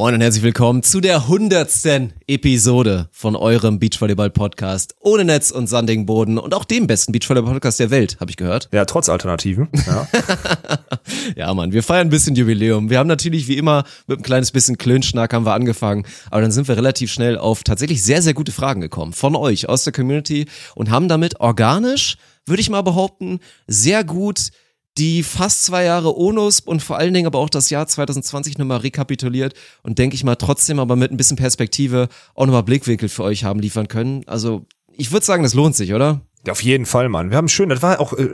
Moin und herzlich willkommen zu der hundertsten Episode von eurem Beachvolleyball-Podcast ohne Netz und sandigen Boden und auch dem besten Beachvolleyball-Podcast der Welt, habe ich gehört. Ja, trotz Alternativen. Ja. ja, Mann, wir feiern ein bisschen Jubiläum. Wir haben natürlich wie immer mit ein kleines bisschen Klönschnack haben wir angefangen, aber dann sind wir relativ schnell auf tatsächlich sehr, sehr gute Fragen gekommen von euch aus der Community und haben damit organisch, würde ich mal behaupten, sehr gut die fast zwei Jahre ONUS und vor allen Dingen aber auch das Jahr 2020 nochmal rekapituliert und denke ich mal trotzdem aber mit ein bisschen Perspektive auch nochmal Blickwinkel für euch haben liefern können. Also ich würde sagen, das lohnt sich, oder? Auf jeden Fall, Mann. Wir haben schön, das war auch äh,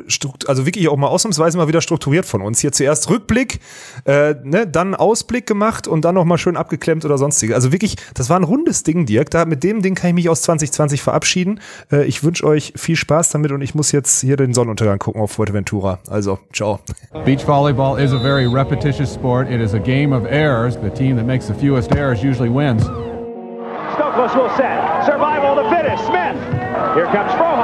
also wirklich auch mal ausnahmsweise mal wieder strukturiert von uns. Hier zuerst Rückblick, äh, ne, dann Ausblick gemacht und dann noch mal schön abgeklemmt oder sonstige. Also wirklich, das war ein rundes Ding, Dirk. Da mit dem Ding kann ich mich aus 2020 verabschieden. Äh, ich wünsche euch viel Spaß damit und ich muss jetzt hier den Sonnenuntergang gucken auf Fuerteventura. Also, ciao. Beach volleyball is a very repetitious sport. It is a game of errors. The team that makes the fewest errors usually wins. Stokos will set. Survival the fittest. Smith. Here comes Frohoff.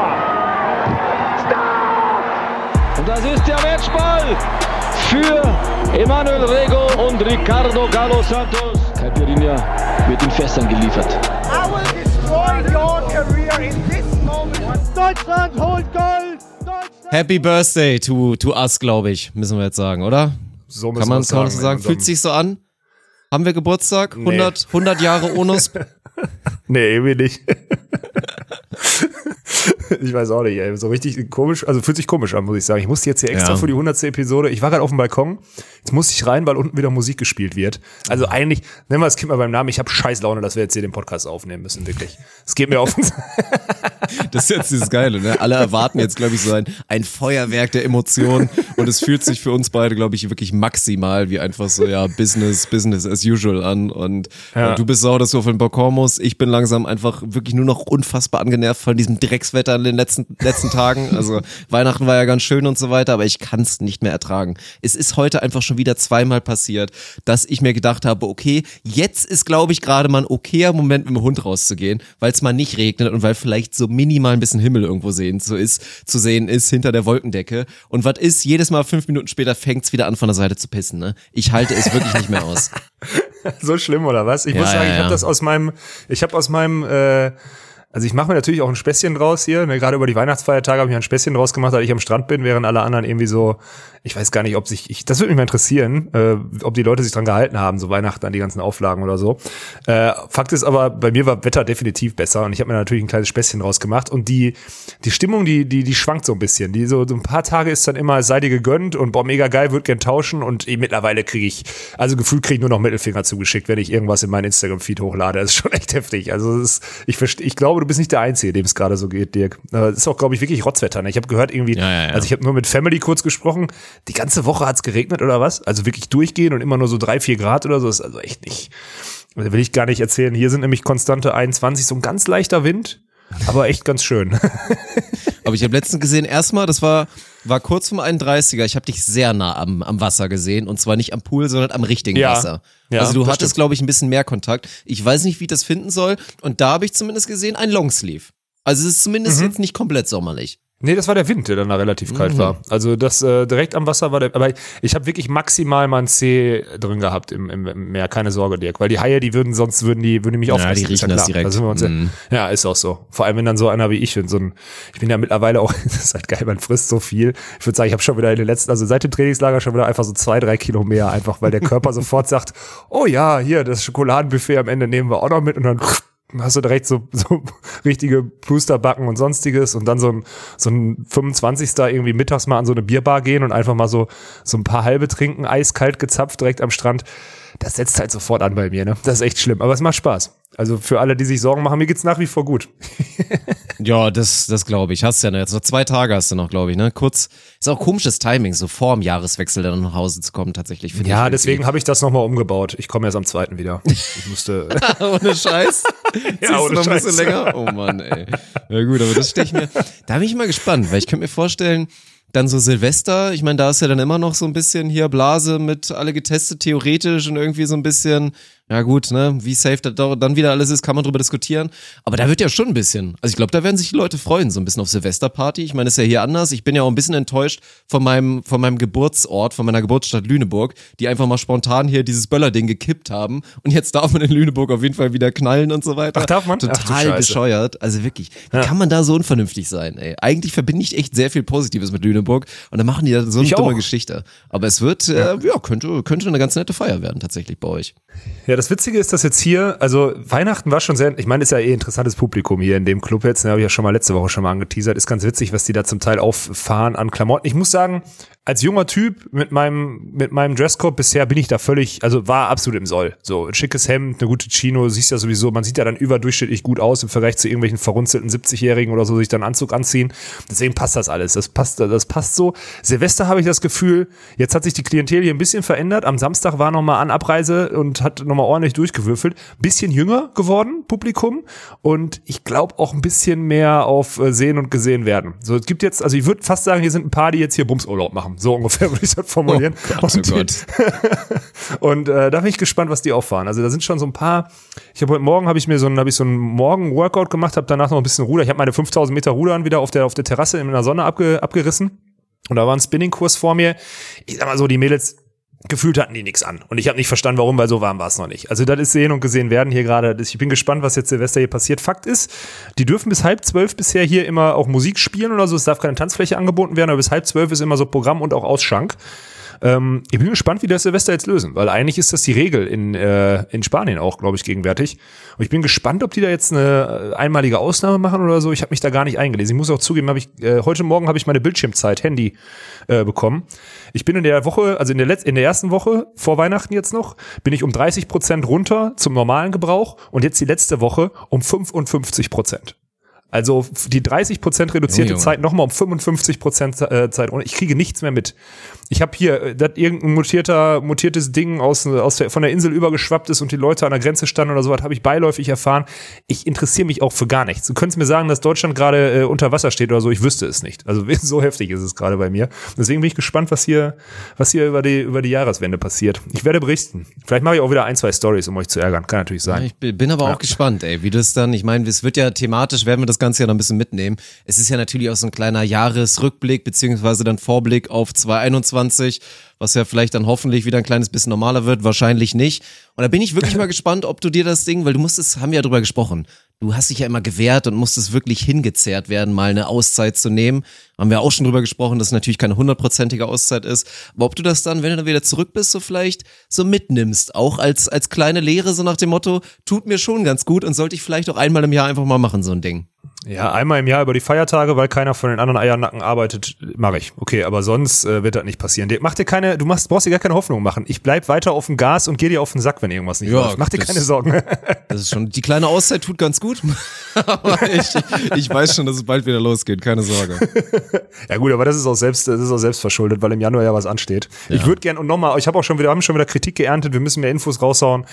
Das ist der Matchball für Emanuel Rego und Ricardo Galo Santos. Caipirinha wird in Fässern geliefert. I will destroy your career in this moment. Deutschland holt Gold. Deutschland Happy Birthday to, to us, glaube ich, müssen wir jetzt sagen, oder? So müssen Kann man, so sagen? in Fühlt sich so an? Haben wir Geburtstag? Nee. 100, 100 Jahre ONUS? Nee, irgendwie nicht. ich weiß auch nicht, ey. So richtig komisch, also fühlt sich komisch an, muss ich sagen. Ich musste jetzt hier extra Ja. für die 100. Episode, ich war gerade auf dem Balkon, jetzt musste ich rein, weil unten wieder Musik gespielt wird. Also eigentlich, nennen wir das Kind mal beim Namen, ich habe scheiß Laune, dass wir jetzt hier den Podcast aufnehmen müssen, wirklich. Es geht mir auf den Das ist jetzt dieses Geile, ne? Alle erwarten jetzt, glaube ich, so ein, ein Feuerwerk der Emotionen und es fühlt sich für uns beide, glaube ich, wirklich maximal wie einfach so, ja, Business, Business as usual an und Ja. äh, du bist sauer, dass du auf den Balkon musst. Ich bin langsam einfach wirklich nur noch unfassbar angenervt von diesem Dreckswetter in den letzten, letzten Tagen. Also Weihnachten war ja ganz schön und so weiter, aber ich kann es nicht mehr ertragen. Es ist heute einfach schon wieder zweimal passiert, dass ich mir gedacht habe, okay, jetzt ist, glaube ich, gerade mal ein okayer Moment, mit dem Hund rauszugehen, weil es mal nicht regnet und weil vielleicht so minimal ein bisschen Himmel irgendwo sehen so ist, zu sehen ist hinter der Wolkendecke. Und was ist, jedes Mal fünf Minuten später fängt's wieder an, von der Seite zu pissen. Ne? Ich halte es wirklich nicht mehr aus. So schlimm oder was? Ich Ja, muss sagen, ja, ich habe das aus meinem, ich habe aus meinem, äh, also ich mache mir natürlich auch ein Späßchen draus hier. Ne? Gerade über die Weihnachtsfeiertage habe ich mir ein Späßchen draus gemacht, weil ich am Strand bin, während alle anderen irgendwie so, ich weiß gar nicht, ob sich, ich, das würde mich mal interessieren, äh, ob die Leute sich dran gehalten haben, so Weihnachten an die ganzen Auflagen oder so. Äh, Fakt ist aber, bei mir war Wetter definitiv besser und ich habe mir natürlich ein kleines Späßchen draus gemacht und die, die Stimmung, die, die, die schwankt so ein bisschen. Die so, so ein paar Tage ist dann immer, sei dir gegönnt und boah, mega geil, würd gern tauschen und eh, mittlerweile kriege ich, also gefühlt kriege ich nur noch Mittelfinger zugeschickt, wenn ich irgendwas in meinen Instagram-Feed hochlade. Das ist schon echt heftig. Also ist, ich verstehe, ich glaube, du bist nicht der Einzige, dem es gerade so geht, Dirk. Das ist auch, glaube ich, wirklich Rotzwetter. Ne? Ich habe gehört irgendwie, Ja, ja, ja. also ich habe nur mit Family kurz gesprochen, die ganze Woche hat's geregnet oder was? Also wirklich durchgehen und immer nur so drei, vier Grad oder so. Das ist also echt nicht, will ich gar nicht erzählen. Hier sind nämlich konstante 21, so ein ganz leichter Wind, aber echt ganz schön. Aber ich habe letztens gesehen, erstmal, das war, war kurz vom 31er, ich habe dich sehr nah am, am Wasser gesehen und zwar nicht am Pool, sondern am richtigen Ja. Wasser. Ja, also du hattest, glaube ich, ein bisschen mehr Kontakt. Ich weiß nicht, wie ich das finden soll und da habe ich zumindest gesehen, ein Longsleeve. Also es ist zumindest Mhm. jetzt nicht komplett sommerlich. Nee, das war der Wind, der dann da relativ Mhm. kalt war. Also das äh, direkt am Wasser war der, aber ich habe wirklich maximal mal ein C drin gehabt im, im, Meer, keine Sorge, Dirk, weil die Haie, die würden sonst würden die würden die mich Ja, auffressen. die riechen das klar. direkt. Da Mhm. ja, ja, ist auch so. Vor allem wenn dann so einer wie ich bin, so ein, ich bin ja mittlerweile auch, das ist halt geil, man frisst so viel. Ich würde sagen, ich habe schon wieder in den letzten, also seit dem Trainingslager schon wieder einfach so zwei, drei Kilo mehr, einfach weil der Körper sofort sagt, oh ja, hier das Schokoladenbuffet am Ende nehmen wir auch noch mit und dann hast du direkt so, so richtige Boosterbacken und sonstiges und dann so ein, so ein 25. irgendwie mittags mal an so eine Bierbar gehen und einfach mal so, so ein paar halbe trinken, eiskalt gezapft direkt am Strand. Das setzt halt sofort an bei mir, ne? Das ist echt schlimm. Aber es macht Spaß. Also für alle, die sich Sorgen machen, mir geht's nach wie vor gut. Ja, das, das glaube ich. Hast du ja noch jetzt noch zwei Tage hast du noch, glaube ich, ne? Kurz, ist auch komisches Timing, so vor dem Jahreswechsel dann nach Hause zu kommen, tatsächlich. ich Ja, irgendwie. deswegen habe ich das nochmal umgebaut. Ich komme erst am zweiten wieder. Ich musste. ohne Scheiß. Ziehst ohne noch ein Scheiß. bisschen länger? Oh Mann, ey. Ja gut, aber das stelle ich mir, da bin ich mal gespannt, weil ich könnte mir vorstellen, dann so Silvester, ich meine, da ist ja dann immer noch so ein bisschen hier Blase mit alle getestet theoretisch und irgendwie so ein bisschen, Ja gut, ne, wie safe das da- dann wieder alles ist, kann man drüber diskutieren. Aber da wird ja schon ein bisschen. Also ich glaube, da werden sich die Leute freuen, so ein bisschen auf Silvesterparty. Ich meine, ist ja hier anders. Ich bin ja auch ein bisschen enttäuscht von meinem, von meinem Geburtsort, von meiner Geburtsstadt Lüneburg, die einfach mal spontan hier dieses Böllerding gekippt haben. Und jetzt darf man in Lüneburg auf jeden Fall wieder knallen und so weiter. Ach, darf man? Ach, Total Scheiße. bescheuert. Also wirklich, wie kann man da so unvernünftig sein, ey? Eigentlich verbinde ich echt sehr viel Positives mit Lüneburg und dann machen die da so eine Ich dumme auch. Geschichte. Aber es wird, ja, äh, ja könnte, könnte eine ganz nette Feier werden, tatsächlich bei euch. Ja, das Witzige ist, dass jetzt hier, also Weihnachten war schon sehr, ich meine, ist ja eh interessantes Publikum hier in dem Club jetzt, ne, habe ich ja schon mal letzte Woche schon mal angeteasert, ist ganz witzig, was die da zum Teil auffahren an Klamotten. Ich muss sagen, als junger Typ mit meinem, mit meinem Dresscode bisher bin ich da völlig, also war absolut im Soll. So, ein schickes Hemd, eine gute Chino, siehst ja sowieso, man sieht ja dann überdurchschnittlich gut aus im Vergleich zu irgendwelchen verrunzelten 70-Jährigen oder so, sich dann Anzug anziehen. Deswegen passt das alles. Das passt, das passt so. Silvester habe ich das Gefühl, jetzt hat sich die Klientel hier ein bisschen verändert. Am Samstag war noch mal an Abreise und hat noch mal ordentlich durchgewürfelt. Bisschen jünger geworden, Publikum. Und ich glaube auch ein bisschen mehr auf äh, sehen und gesehen werden. So, es gibt jetzt, also ich würde fast sagen, hier sind ein paar, die jetzt hier Bumsurlaub machen. So ungefähr würde ich das formulieren. Oh Gott, oh und, Gott. und äh, da bin ich gespannt, was die auffahren. Also da sind schon so ein paar. Ich habe heute Morgen habe ich mir so ein, habe ich so einen Morgen-Workout gemacht, habe danach noch ein bisschen Ruder. Ich habe meine 5000 Meter Rudern wieder auf der auf der Terrasse in der Sonne abge, abgerissen. Und da war ein Spinning-Kurs vor mir. Ich sag mal so, die Mädels gefühlt hatten die nichts an. Und ich habe nicht verstanden, warum, weil so warm war es noch nicht. Also das ist sehen und gesehen werden hier gerade. Ich bin gespannt, was jetzt Silvester hier passiert. Fakt ist, die dürfen bis halb zwölf bisher hier immer auch Musik spielen oder so. Es darf keine Tanzfläche angeboten werden, aber bis halb zwölf ist immer so Programm und auch Ausschank. Ähm, ich bin gespannt, wie das Silvester jetzt lösen, weil eigentlich ist das die Regel in, äh, in Spanien auch, glaube ich, gegenwärtig. Und ich bin gespannt, ob die da jetzt eine äh, einmalige Ausnahme machen oder so. Ich habe mich da gar nicht eingelesen. Ich muss auch zugeben, habe ich äh, heute Morgen habe ich meine Bildschirmzeit Handy äh, bekommen. Ich bin in der Woche, also in der letzten, in der ersten Woche vor Weihnachten jetzt noch, bin ich um 30 Prozent runter zum normalen Gebrauch und jetzt die letzte Woche um 55 Prozent. Also die 30 Prozent reduzierte Junge. Zeit nochmal um 55 Prozent äh, Zeit. Und ich kriege nichts mehr mit. Ich habe hier, äh, dass irgendein mutierter, mutiertes Ding aus, aus der, von der Insel übergeschwappt ist und die Leute an der Grenze standen oder so, was habe ich beiläufig erfahren. Ich interessiere mich auch für gar nichts. Du könntest mir sagen, dass Deutschland gerade äh, unter Wasser steht oder so. Ich wüsste es nicht. Also so heftig ist es gerade bei mir. Deswegen bin ich gespannt, was hier, was hier über die, über die Jahreswende passiert. Ich werde berichten. Vielleicht mache ich auch wieder ein, zwei Stories, um euch zu ärgern. Kann natürlich sein. Ich bin bin aber auch gespannt, ey, wie das dann, ich meine, es wird ja thematisch, werden wir das Ganze ja noch ein bisschen mitnehmen. Es ist ja natürlich auch so ein kleiner Jahresrückblick, beziehungsweise dann Vorblick auf 2021, was ja vielleicht dann hoffentlich wieder ein kleines bisschen normaler wird, wahrscheinlich nicht. Und da bin ich wirklich mal gespannt, ob du dir das Ding, weil du musstest, haben wir ja drüber gesprochen, du hast dich ja immer gewehrt und musstest wirklich hingezerrt werden, mal eine Auszeit zu nehmen. Haben wir auch schon drüber gesprochen, dass es natürlich keine hundertprozentige Auszeit ist. Aber ob du das dann, wenn du dann wieder zurück bist, so vielleicht so mitnimmst, auch als, als kleine Lehre, so nach dem Motto, tut mir schon ganz gut und sollte ich vielleicht auch einmal im Jahr einfach mal machen, so ein Ding. Ja, einmal im Jahr über die Feiertage, weil keiner von den anderen Eiernacken arbeitet, mache ich. Okay, aber sonst äh, wird das nicht passieren. Mach dir keine, du machst, brauchst dir gar keine Hoffnung machen. Ich bleib weiter auf dem Gas und geh dir auf den Sack, wenn irgendwas nicht Ja, läuft. Mach dir das- keine Sorgen. Das ist schon, die kleine Auszeit tut ganz gut. Aber ich, ich weiß schon, dass es bald wieder losgeht, keine Sorge. ja gut, aber das ist auch selbst, das ist auch selbst verschuldet, weil im Januar ja was ansteht. Ich würde gern und nochmal, ich habe auch schon wieder, haben schon wieder Kritik geerntet. Wir müssen mehr Infos raushauen.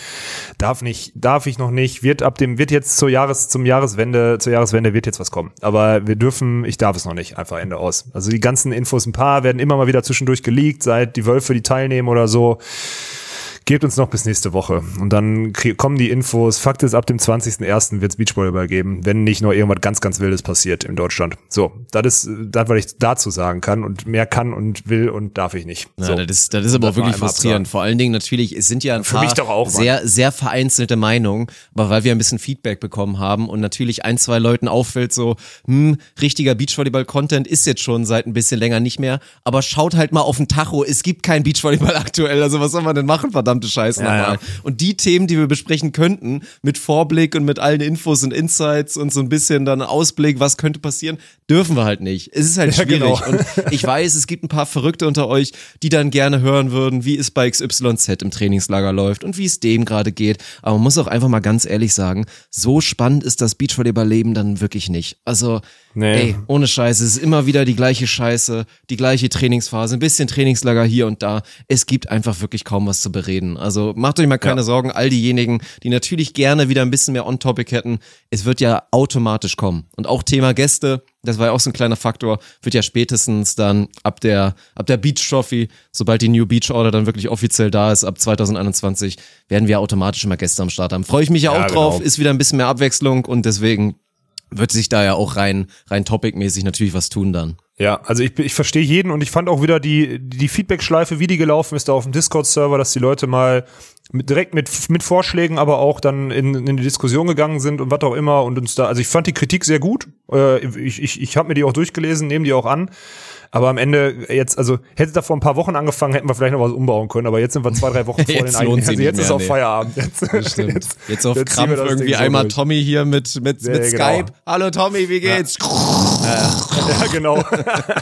Darf nicht, darf ich noch nicht. Wird ab dem, wird jetzt zur Jahres, zum Jahreswende, zur Jahreswende wird jetzt was kommen. Aber wir dürfen, ich darf es noch nicht. Einfach Ende aus. Also die ganzen Infos, ein paar werden immer mal wieder zwischendurch geleakt, seit die Wölfe, die teilnehmen oder so. Gebt uns noch bis nächste Woche. Und dann kommen die Infos. Fakt ist, ab dem 20.01. wird es Beachvolleyball geben, wenn nicht noch irgendwas ganz, ganz Wildes passiert in Deutschland. So, das ist das, was ich dazu sagen kann. Und mehr kann und will und darf ich nicht. Ja, so. das, ist, das ist aber auch Das wirklich frustrierend. absagen. Vor allen Dingen natürlich, es sind ja ein Für paar mich doch auch, sehr, sehr vereinzelte Meinungen, aber weil wir ein bisschen Feedback bekommen haben und natürlich ein, zwei Leuten auffällt so, hm, richtiger Beachvolleyball-Content ist jetzt schon seit ein bisschen länger nicht mehr, aber schaut halt mal auf den Tacho, es gibt kein Beachvolleyball aktuell, also was soll man denn machen, verdammte Scheiße Ja, nochmal. ja. Und die Themen, die wir besprechen könnten, mit Vorblick und mit allen Infos und Insights und so ein bisschen dann Ausblick, was könnte passieren, dürfen wir halt nicht. Es ist halt Ja, schwierig. genau. Und ich weiß, es gibt ein paar Verrückte unter euch, die dann gerne hören würden, wie es bei XYZ im Trainingslager läuft und wie es dem gerade geht. Aber man muss auch einfach mal ganz ehrlich sagen, so spannend ist das Beachvolleyball-Leben dann wirklich nicht. Also, Nee. ey, ohne Scheiße, es ist immer wieder die gleiche Scheiße, die gleiche Trainingsphase, ein bisschen Trainingslager hier und da. Es gibt einfach wirklich kaum was zu bereden. reden. Also macht euch mal keine Ja. Sorgen, all diejenigen, die natürlich gerne wieder ein bisschen mehr On-Topic hätten. Es wird ja automatisch kommen. Und auch Thema Gäste, das war ja auch so ein kleiner Faktor, wird ja spätestens dann ab der, ab der Beach Trophy, sobald die New Beach Order dann wirklich offiziell da ist, ab 2021, werden wir automatisch immer Gäste am Start haben. Freue ich mich ja auch Ja, drauf, genau. ist wieder ein bisschen mehr Abwechslung und deswegen wird sich da ja auch rein, rein topicmäßig natürlich was tun dann. Ja, also ich, ich verstehe jeden und ich fand auch wieder die, die Feedback-Schleife, wie die gelaufen ist da auf dem Discord-Server, dass die Leute mal mit, direkt mit, mit Vorschlägen, aber auch dann in, in die Diskussion gegangen sind und was auch immer und uns da, also ich fand die Kritik sehr gut. Äh, ich ich, ich habe mir die auch durchgelesen, nehme die auch an. Aber am Ende jetzt, also hätte da vor ein paar Wochen angefangen, hätten wir vielleicht noch was umbauen können, aber jetzt sind wir zwei, drei Wochen vor Jetzt den sie Also jetzt ist mehr, auch nee. Feierabend. Jetzt, Stimmt. Jetzt, auf wir Krampf irgendwie so einmal durch. Tommy hier mit, mit, Ja, mit genau. Skype. Hallo Tommy, wie geht's? Ja, genau.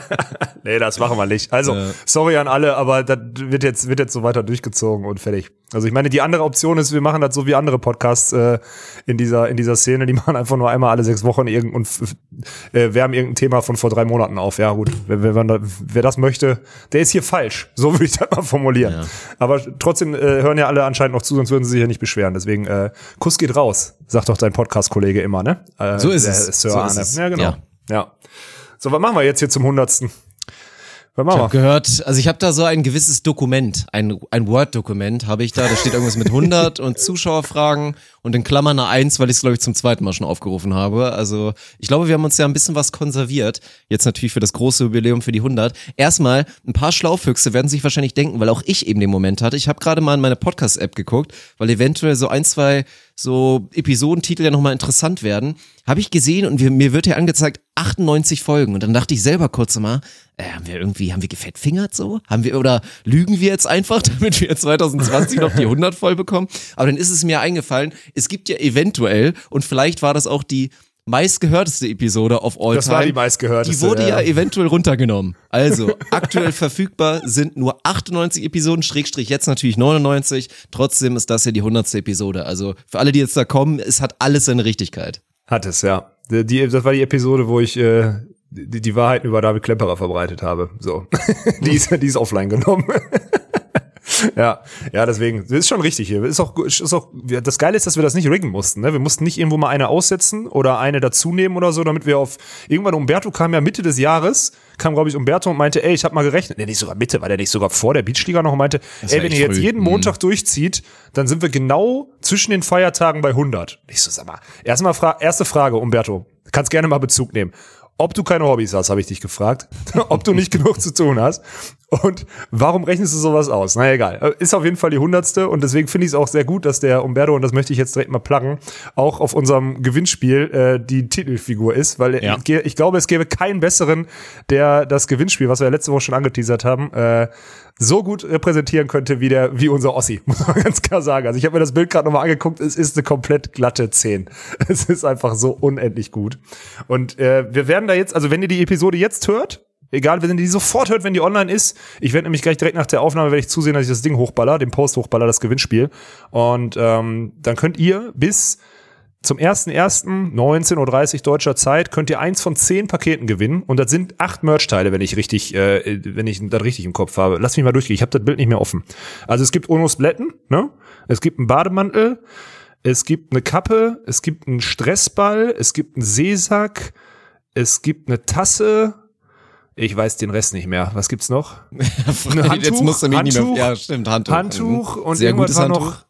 nee, das machen wir nicht. Also, Ja. sorry an alle, aber das wird jetzt, wird jetzt so weiter durchgezogen und fertig. Also ich meine, die andere Option ist, wir machen das so wie andere Podcasts äh, in dieser in dieser Szene, die machen einfach nur einmal alle sechs Wochen irgend und äh, wärmen irgendein Thema von vor drei Monaten auf. Ja gut, wer, wer, wer, das möchte, der ist hier falsch. So würde ich das mal formulieren. Ja. Aber trotzdem äh, hören ja alle anscheinend noch zu, sonst würden sie sich ja nicht beschweren. Deswegen äh, Kuss geht raus, sagt doch dein Podcast-Kollege immer, ne? Äh, So ist es. Sir So ist Arne. es. Ja genau. Ja. Ja. So, was machen wir jetzt hier zum hundertsten? Was Ich machen habe wir? gehört, also ich habe da so ein gewisses Dokument, ein, ein Word-Dokument habe ich da, da steht irgendwas mit 100 und Zuschauerfragen und in Klammern eine 1, weil ich es glaube ich zum zweiten Mal schon aufgerufen habe. Also ich glaube, wir haben uns ja ein bisschen was konserviert, jetzt natürlich für das große Jubiläum für die 100. Erstmal, ein paar Schlaufüchse werden sich wahrscheinlich denken, weil auch ich eben den Moment hatte, ich habe gerade mal in meine Podcast-App geguckt, weil eventuell so ein, zwei so Episodentitel ja nochmal interessant werden, habe ich gesehen und wir, mir wird hier angezeigt 98 Folgen und dann dachte ich selber kurz mal, äh, haben wir irgendwie, haben wir gefettfingert so? Haben wir, oder lügen wir jetzt einfach, damit wir 2020 noch die 100 voll bekommen? Aber dann ist es mir eingefallen, es gibt ja eventuell, und vielleicht war das auch die meistgehörteste Episode of all Das time. war die meistgehörteste, Die wurde ja, ja. eventuell runtergenommen. Also, aktuell verfügbar sind nur 98 Episoden, Schrägstrich jetzt natürlich 99. Trotzdem ist das ja die 100. Episode. Also, für alle, die jetzt da kommen, es hat alles seine Richtigkeit. Hat es, ja. Die, das war die Episode, wo ich äh, die, die Wahrheiten über David Klemperer verbreitet habe. So. die, ist, die ist offline genommen. ja, ja, deswegen, das ist schon richtig hier. Ist auch, ist auch, das Geile ist, dass wir das nicht riggen mussten. Ne? Wir mussten nicht irgendwo mal eine aussetzen oder eine dazunehmen oder so, damit wir auf, irgendwann Umberto kam ja Mitte des Jahres, kam glaube ich Umberto und meinte, ey, ich habe mal gerechnet, nee, nicht sogar Mitte, war der nicht sogar vor der Beachliga noch und meinte, ey, wenn ihr jetzt jeden Montag durchzieht, dann sind wir genau zwischen den Feiertagen bei 100. Ich so, sag mal, erstmal fra erste Frage, Umberto, kannst gerne mal Bezug nehmen. Ob du keine Hobbys hast, habe ich dich gefragt. Ob du nicht genug zu tun hast. Und warum rechnest du sowas aus? Na egal. Ist auf jeden Fall die hundertste und deswegen finde ich es auch sehr gut, dass der Umberto, und das möchte ich jetzt direkt mal pluggen, auch auf unserem Gewinnspiel äh, die Titelfigur ist, weil Ja. ich, ich glaube, es gäbe keinen besseren, der das Gewinnspiel, was wir ja letzte Woche schon angeteasert haben, äh, so gut repräsentieren könnte wie der, wie unser Ossi, muss man ganz klar sagen. Also ich habe mir das Bild gerade nochmal angeguckt, es ist eine komplett glatte 10. Es ist einfach so unendlich gut. Und äh, wir werden da jetzt, also wenn ihr die Episode jetzt hört, egal, wenn ihr die sofort hört, wenn die online ist, ich werde nämlich gleich direkt nach der Aufnahme werde ich zusehen, dass ich das Ding hochballer, den Post hochballer, das Gewinnspiel. Und ähm, dann könnt ihr bis zum 1.1.19.30 Uhr deutscher Zeit könnt ihr eins von zehn Paketen gewinnen und das sind acht Merch-Teile, wenn ich richtig, äh, wenn ich das richtig im Kopf habe. Lass mich mal durchgehen, ich habe das Bild nicht mehr offen. Also es gibt Onos Blätten, ne? Es gibt einen Bademantel, es gibt eine Kappe, es gibt einen Stressball, es gibt einen Seesack, es gibt eine Tasse. Ich weiß den Rest nicht mehr. Was gibt's noch? Handtuch, Jetzt musst du mich nicht Handtuch, mehr, ja, stimmt, Handtuch. Handtuch und Sehr irgendwas gutes war Handtuch. noch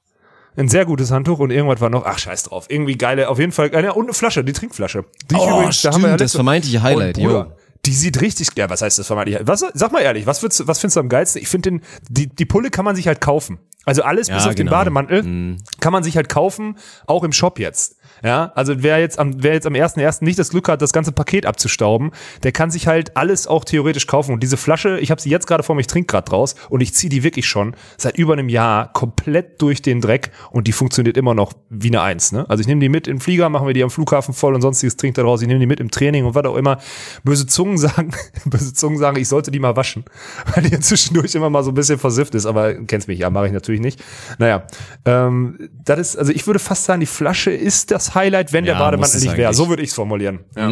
ein sehr gutes Handtuch und irgendwas war noch, ach scheiß drauf, irgendwie geile, auf jeden Fall, ja, und eine Flasche, die Trinkflasche. Die Oh, übrigens- da haben wir stimmt, das vermeintliche Highlight, Und Bruder, jo. Die sieht richtig, ja, was heißt das vermeintliche? Was, sag mal ehrlich, was, würdest, was findest du am geilsten? Ich finde den, die, die Pulle kann man sich halt kaufen. Also alles Ja, bis auf den genau. Bademantel kann man sich halt kaufen, auch im Shop jetzt. Ja, also wer jetzt am, wer jetzt am 1.1. nicht das Glück hat, das ganze Paket abzustauben, der kann sich halt alles auch theoretisch kaufen. Und diese Flasche, ich habe sie jetzt gerade vor mir, ich trinke gerade draus und ich ziehe die wirklich schon seit über einem Jahr komplett durch den Dreck und die funktioniert immer noch wie eine Eins. Ne? Also ich nehme die mit im Flieger, machen wir die am Flughafen voll und sonstiges trinkt da draus. Ich nehme die mit im Training und was auch immer. Böse Zungen sagen, böse Zungen sagen, ich sollte die mal waschen, weil die zwischendurch immer mal so ein bisschen versifft ist. Aber kennst mich, ja, mache ich natürlich nicht. Naja, ähm, das ist, also ich würde fast sagen, die Flasche ist das Highlight, wenn Ja, der Bademantel nicht wäre. So würde ich es formulieren. Ja.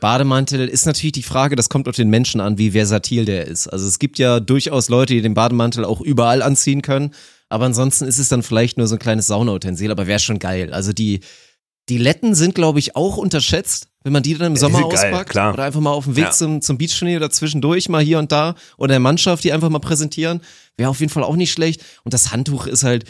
Bademantel ist natürlich die Frage, das kommt auf den Menschen an, wie versatil der ist. Also es gibt ja durchaus Leute, die den Bademantel auch überall anziehen können. Aber ansonsten ist es dann vielleicht nur so ein kleines Saunautensil, aber wäre schon geil. Also die, die Letten sind, glaube ich, auch unterschätzt, wenn man die dann im die Sommer geil, auspackt. klar. Oder einfach mal auf dem Weg Ja. zum, zum Beachturnier oder zwischendurch mal hier und da. Oder der Mannschaft, die einfach mal präsentieren. Wäre auf jeden Fall auch nicht schlecht. Und das Handtuch ist halt,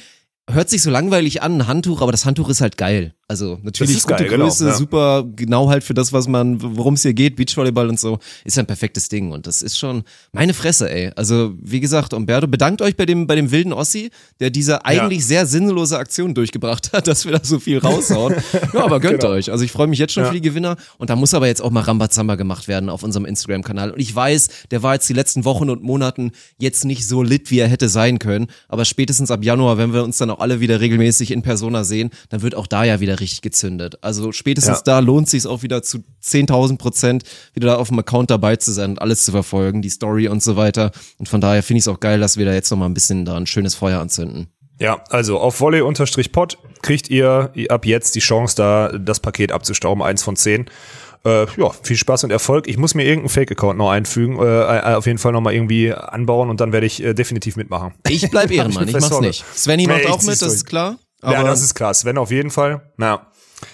hört sich so langweilig an, ein Handtuch, aber das Handtuch ist halt geil. Also natürlich gute geil, genau, Größe, ja. super genau halt für das, was man, worum es hier geht, Beachvolleyball und so, ist ein perfektes Ding. Und das ist schon meine Fresse, ey. Also, wie gesagt, Umberto, bedankt euch bei dem, bei dem wilden Ossi, der diese eigentlich sehr sinnlose Aktion durchgebracht hat, dass wir da so viel raushauen. ja, aber gönnt Genau. euch. Also ich freue mich jetzt schon Ja. für die Gewinner. Und da muss aber jetzt auch mal Rambazamba gemacht werden auf unserem Instagram-Kanal. Und ich weiß, der war jetzt die letzten Wochen und Monaten jetzt nicht so lit, wie er hätte sein können. Aber spätestens ab Januar, wenn wir uns dann auch alle wieder regelmäßig in Persona sehen, dann wird auch da ja wieder richtig gezündet. Also spätestens Ja. da lohnt sich auch wieder zu 10.000 Prozent wieder da auf dem Account dabei zu sein und alles zu verfolgen, die Story und so weiter. Und von daher finde ich es auch geil, dass wir da jetzt noch mal ein bisschen da ein schönes Feuer anzünden. Ja, also auf volley-pod kriegt ihr ab jetzt die Chance, da das Paket abzustauben, eins von zehn. Äh, ja, viel Spaß und Erfolg. Ich muss mir irgendeinen Fake-Account noch einfügen, äh, auf jeden Fall noch mal irgendwie anbauen und dann werde ich äh, definitiv mitmachen. Ich bleib Ehrenmann, ich fest mach's nicht. Svenny Nee, macht ich auch mit, das ist klar. Ja, Aber das ist klar. Sven auf jeden Fall. Na.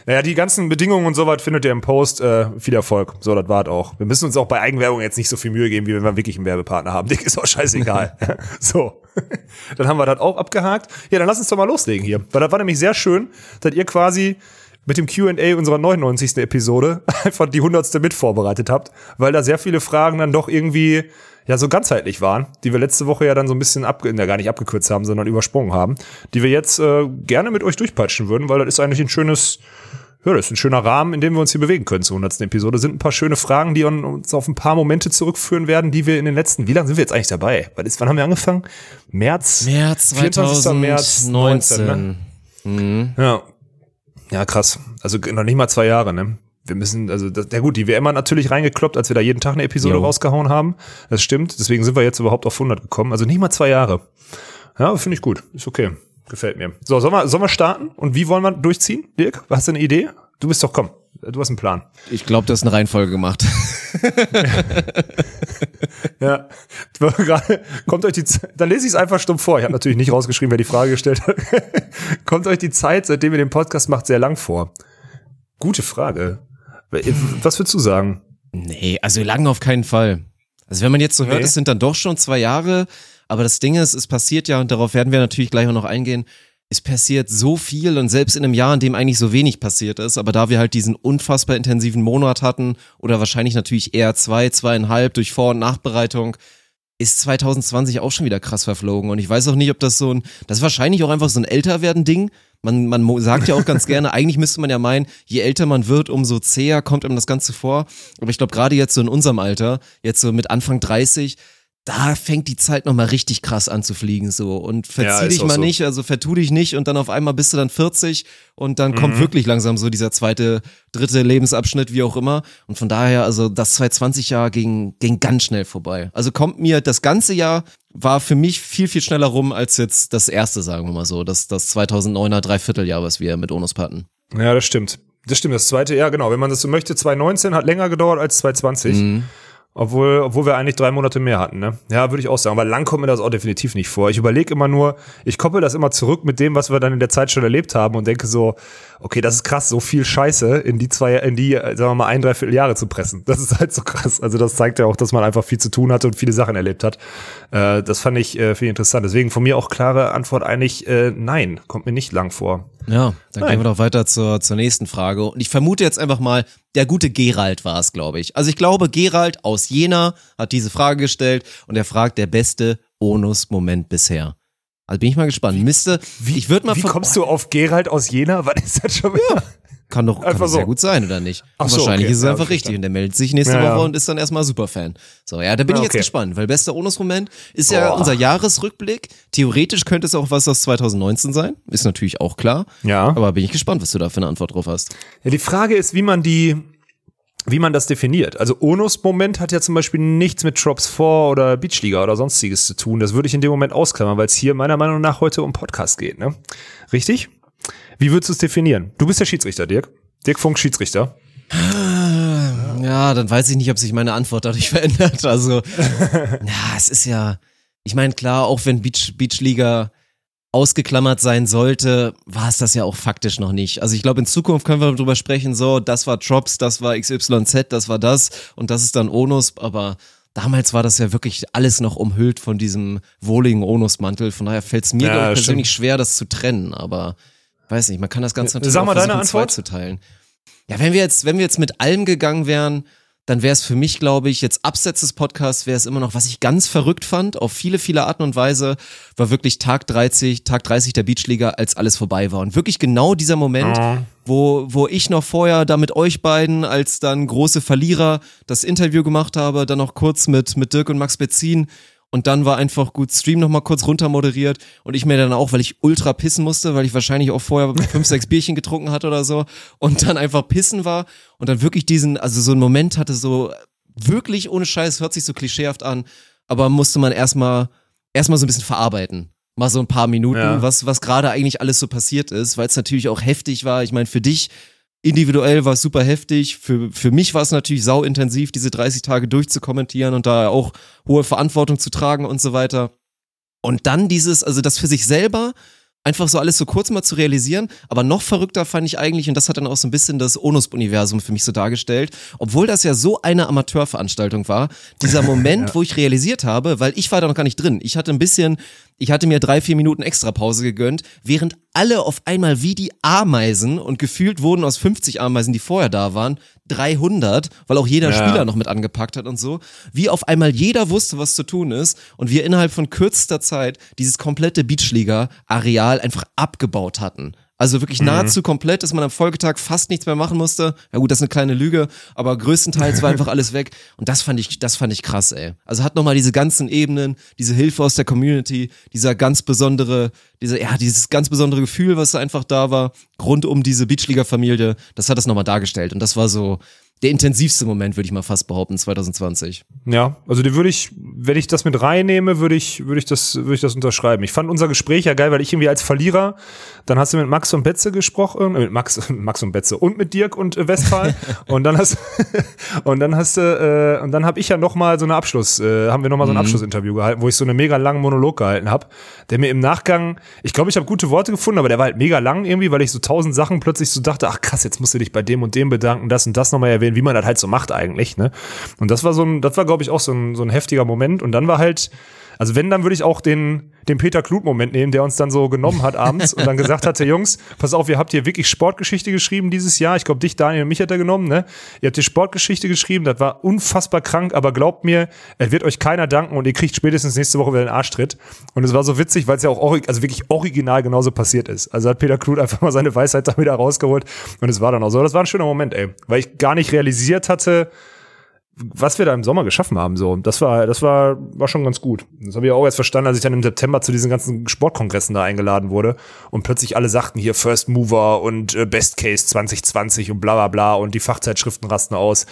Naja, die ganzen Bedingungen und so was findet ihr im Post. Äh, viel Erfolg. So, das war's auch. Wir müssen uns auch bei Eigenwerbung jetzt nicht so viel Mühe geben, wie wenn wir wirklich einen Werbepartner haben. Dick ist auch scheißegal. so. Dann haben wir das auch abgehakt. Ja, dann lass uns doch mal loslegen hier. Weil das war nämlich sehr schön, dass ihr quasi mit dem Q&A unserer 99. Episode einfach die 100. mit vorbereitet habt, weil da sehr viele Fragen dann doch irgendwie ja so ganzheitlich waren, die wir letzte Woche ja dann so ein bisschen ab, ja, gar nicht abgekürzt haben, sondern übersprungen haben, die wir jetzt äh, gerne mit euch durchpeitschen würden, weil das ist eigentlich ein schönes ja, das ist ein schöner Rahmen, in dem wir uns hier bewegen können zur 100. Episode. Sind ein paar schöne Fragen, die uns auf ein paar Momente zurückführen werden, die wir in den letzten, wie lange sind wir jetzt eigentlich dabei? Was ist, wann haben wir angefangen? März? März 24. März 2019. 19, ne? Ja. Ja, krass. Also noch nicht mal zwei Jahre, ne? Wir müssen, also, das, ja gut, die WM hat natürlich reingekloppt, als wir da jeden Tag eine Episode Jo. rausgehauen haben. Das stimmt. Deswegen sind wir jetzt überhaupt auf 100 gekommen. Also nicht mal zwei Jahre. Ja, finde ich gut. Ist okay. Gefällt mir. So, sollen wir, sollen wir starten? Und wie wollen wir durchziehen? Dirk, hast du eine Idee? Du bist doch, komm. Du hast einen Plan. Ich glaube, das ist eine Reihenfolge gemacht. Ja, kommt euch die Z dann lese ich es einfach stumpf vor. Ich habe natürlich nicht rausgeschrieben, wer die Frage gestellt hat. kommt euch die Zeit, seitdem ihr den Podcast macht, sehr lang vor? Gute Frage. Was würdest du sagen? Nee, also lang auf keinen Fall. Also wenn man jetzt so hört, Nee. es sind dann doch schon zwei Jahre, aber das Ding ist, es passiert ja, und darauf werden wir natürlich gleich auch noch eingehen, es passiert so viel und selbst in einem Jahr, in dem eigentlich so wenig passiert ist, aber da wir halt diesen unfassbar intensiven Monat hatten oder wahrscheinlich natürlich eher zwei, zweieinhalb durch Vor- und Nachbereitung, ist 2020 auch schon wieder krass verflogen und ich weiß auch nicht, ob das so ein, das ist wahrscheinlich auch einfach so ein Älterwerden-Ding. Man, man mo- sagt ja auch ganz gerne, eigentlich müsste man ja meinen, je älter man wird, umso zäher kommt einem das Ganze vor. Aber ich glaube, gerade jetzt so in unserem Alter, jetzt so mit Anfang 30, da fängt die Zeit nochmal richtig krass an zu fliegen so und Ja, verzieh ist dich mal so. nicht, also vertu dich nicht und dann auf einmal bist du dann 40 und dann kommt wirklich langsam so dieser zweite, dritte Lebensabschnitt, wie auch immer und von daher, also das 2020 Jahr ging, ging ganz schnell vorbei. Also kommt mir das ganze Jahr war für mich viel, viel schneller rum als jetzt das erste, sagen wir mal so, das, das 2009er Dreivierteljahr, was wir mit Onus hatten. Ja, das stimmt. Das stimmt, das zweite, ja genau, wenn man das so möchte, 2019 hat länger gedauert als 2020. Obwohl, obwohl wir eigentlich drei Monate mehr hatten, ne? Ja, würde ich auch sagen. Aber lang kommt mir das auch definitiv nicht vor. Ich überlege immer nur, ich koppel das immer zurück mit dem, was wir dann in der Zeit schon erlebt haben und denke so, okay, das ist krass, so viel Scheiße in die zwei, in die, äh, sagen wir mal, ein, dreiviertel Jahre zu pressen. Das ist halt so krass. Also das zeigt ja auch, dass man einfach viel zu tun hatte und viele Sachen erlebt hat. Äh, das fand ich äh, viel interessant. Deswegen von mir auch klare Antwort eigentlich, äh, nein, kommt mir nicht lang vor. Ja, dann Nein. gehen wir doch weiter zur, zur nächsten Frage. Und ich vermute jetzt einfach mal, der gute Gerald war es, glaube ich. Also ich glaube, Gerald aus Jena hat diese Frage gestellt und er fragt, der beste Onus-Moment bisher. Also bin ich mal gespannt. Müsste, ich würde mal Wie kommst du auf Gerald aus Jena? Was ist das schon wieder? Kann doch kann doch sehr so. gut sein, oder nicht? Ach so, wahrscheinlich okay. ist es Ja, einfach richtig. Und der meldet sich nächste Ja, ja. Woche und ist dann erstmal Superfan. So, ja, da bin Ja, ich jetzt okay. gespannt, weil bester Onus-Moment ist ja Boah. unser Jahresrückblick. Theoretisch könnte es auch was aus 2019 sein. Ist natürlich auch klar. Ja. Aber bin ich gespannt, was du da für eine Antwort drauf hast. Ja, die Frage ist, wie man die, wie man das definiert. Also Onus-Moment hat ja zum Beispiel nichts mit Drops 4 oder Beachliga oder sonstiges zu tun. Das würde ich in dem Moment ausklammern, weil es hier meiner Meinung nach heute um Podcast geht, ne? Richtig? Wie würdest du es definieren? Du bist der Schiedsrichter, Dirk. Dirk Funk, Schiedsrichter. Ja, dann weiß ich nicht, ob sich meine Antwort dadurch verändert. Also, ja, es ist ja, ich meine, klar, auch wenn Beach, Beachliga ausgeklammert sein sollte, war es das ja auch faktisch noch nicht. Also ich glaube, in Zukunft können wir darüber sprechen, so, das war Drops, das war XYZ, das war das und das ist dann Onus, aber damals war das ja wirklich alles noch umhüllt von diesem wohligen Onusmantel. Von daher fällt es mir Ja, persönlich schwer, das zu trennen, aber weiß nicht, man kann das Ganze natürlich Sag auch mal deine versuchen, Antwort. zu teilen. Ja, wenn wir jetzt, wenn wir jetzt mit allem gegangen wären, dann wäre es für mich, glaube ich, jetzt abseits des Podcasts wäre es immer noch, was ich ganz verrückt fand, auf viele, viele Arten und Weise, war wirklich Tag 30, Tag 30 der Beachliga, als alles vorbei war. Und wirklich genau dieser Moment, wo, wo ich noch vorher da mit euch beiden als dann große Verlierer das Interview gemacht habe, dann noch kurz mit, mit Dirk und Max Bezin und dann war einfach gut Stream nochmal kurz runter moderiert und ich mir dann auch, weil ich ultra pissen musste, weil ich wahrscheinlich auch vorher fünf, sechs Bierchen getrunken hatte oder so und dann einfach pissen war und dann wirklich diesen, also so einen Moment hatte, so wirklich ohne Scheiß, hört sich so klischeehaft an, aber musste man erstmal, erstmal so ein bisschen verarbeiten. Mal so ein paar Minuten, Ja. was, was gerade eigentlich alles so passiert ist, weil es natürlich auch heftig war. Ich meine, für dich individuell war es super heftig. Für, für mich war es natürlich sau intensiv, diese 30 Tage durchzukommentieren und da auch hohe Verantwortung zu tragen und so weiter. Und dann dieses, also das für sich selber einfach so alles so kurz mal zu realisieren, aber noch verrückter fand ich eigentlich, und das hat dann auch so ein bisschen das Onus-Universum für mich so dargestellt, obwohl das ja so eine Amateurveranstaltung war, dieser Moment, wo ich realisiert habe, weil ich war da noch gar nicht drin, ich hatte ein bisschen, ich hatte mir drei, vier Minuten extra Pause gegönnt, während alle auf einmal wie die Ameisen und gefühlt wurden aus 50 Ameisen, die vorher da waren, 300, weil auch jeder Ja. Spieler noch mit angepackt hat und so, wie auf einmal jeder wusste, was zu tun ist und wir innerhalb von kürzester Zeit dieses komplette Beachliga-Areal einfach abgebaut hatten. Also wirklich nahezu komplett, dass man am Folgetag fast nichts mehr machen musste. Ja gut, das ist eine kleine Lüge, aber größtenteils war einfach alles weg. Und das fand ich, das fand ich krass, ey. Also hat nochmal diese ganzen Ebenen, diese Hilfe aus der Community, dieser ganz besondere, dieser, ja, dieses ganz besondere Gefühl, was einfach da war, rund um diese Beachliga-Familie, das hat das nochmal dargestellt. Und das war so der intensivste Moment, würde ich mal fast behaupten, 2020. Ja, also die würde ich, wenn ich das mit reinnehme, würde ich, würde ich das, würde ich das unterschreiben. Ich fand unser Gespräch ja geil, weil ich irgendwie als Verlierer, dann hast du mit Max und Betze gesprochen, äh, mit Max, Max und Betze und mit Dirk und äh, Westphal und dann hast, und dann hast du, äh, und dann habe ich ja noch mal so eine Abschluss, äh, haben wir noch mal so ein Abschlussinterview gehalten, wo ich so einen mega langen Monolog gehalten habe, der mir im Nachgang, ich glaube, ich habe gute Worte gefunden, aber der war halt mega lang irgendwie, weil ich so tausend Sachen plötzlich so dachte, ach krass, jetzt musst du dich bei dem und dem bedanken, das und das nochmal erwähnen, wie man das halt so macht eigentlich, ne? Und das war so ein, das war glaube ich auch so ein, so ein heftiger Moment und dann war halt, also wenn, dann würde ich auch den, den Peter Kluth-Moment nehmen, der uns dann so genommen hat abends und dann gesagt hatte, Jungs, pass auf, ihr habt hier wirklich Sportgeschichte geschrieben dieses Jahr. Ich glaube, dich, Daniel und mich hat er genommen, ne? Ihr habt hier Sportgeschichte geschrieben, das war unfassbar krank, aber glaubt mir, es wird euch keiner danken und ihr kriegt spätestens nächste Woche wieder den Arschtritt. Und es war so witzig, weil es ja auch, also wirklich original genauso passiert ist. Also hat Peter Kluth einfach mal seine Weisheit da wieder rausgeholt und es war dann auch so. Das war ein schöner Moment, ey, weil ich gar nicht realisiert hatte, was wir da im Sommer geschaffen haben, so. Das war, das war, war schon ganz gut. Das habe ich auch erst verstanden, als ich dann im September zu diesen ganzen Sportkongressen da eingeladen wurde und plötzlich alle sagten hier First Mover und äh, Best Case 2020 und bla bla bla und die Fachzeitschriften rasten aus.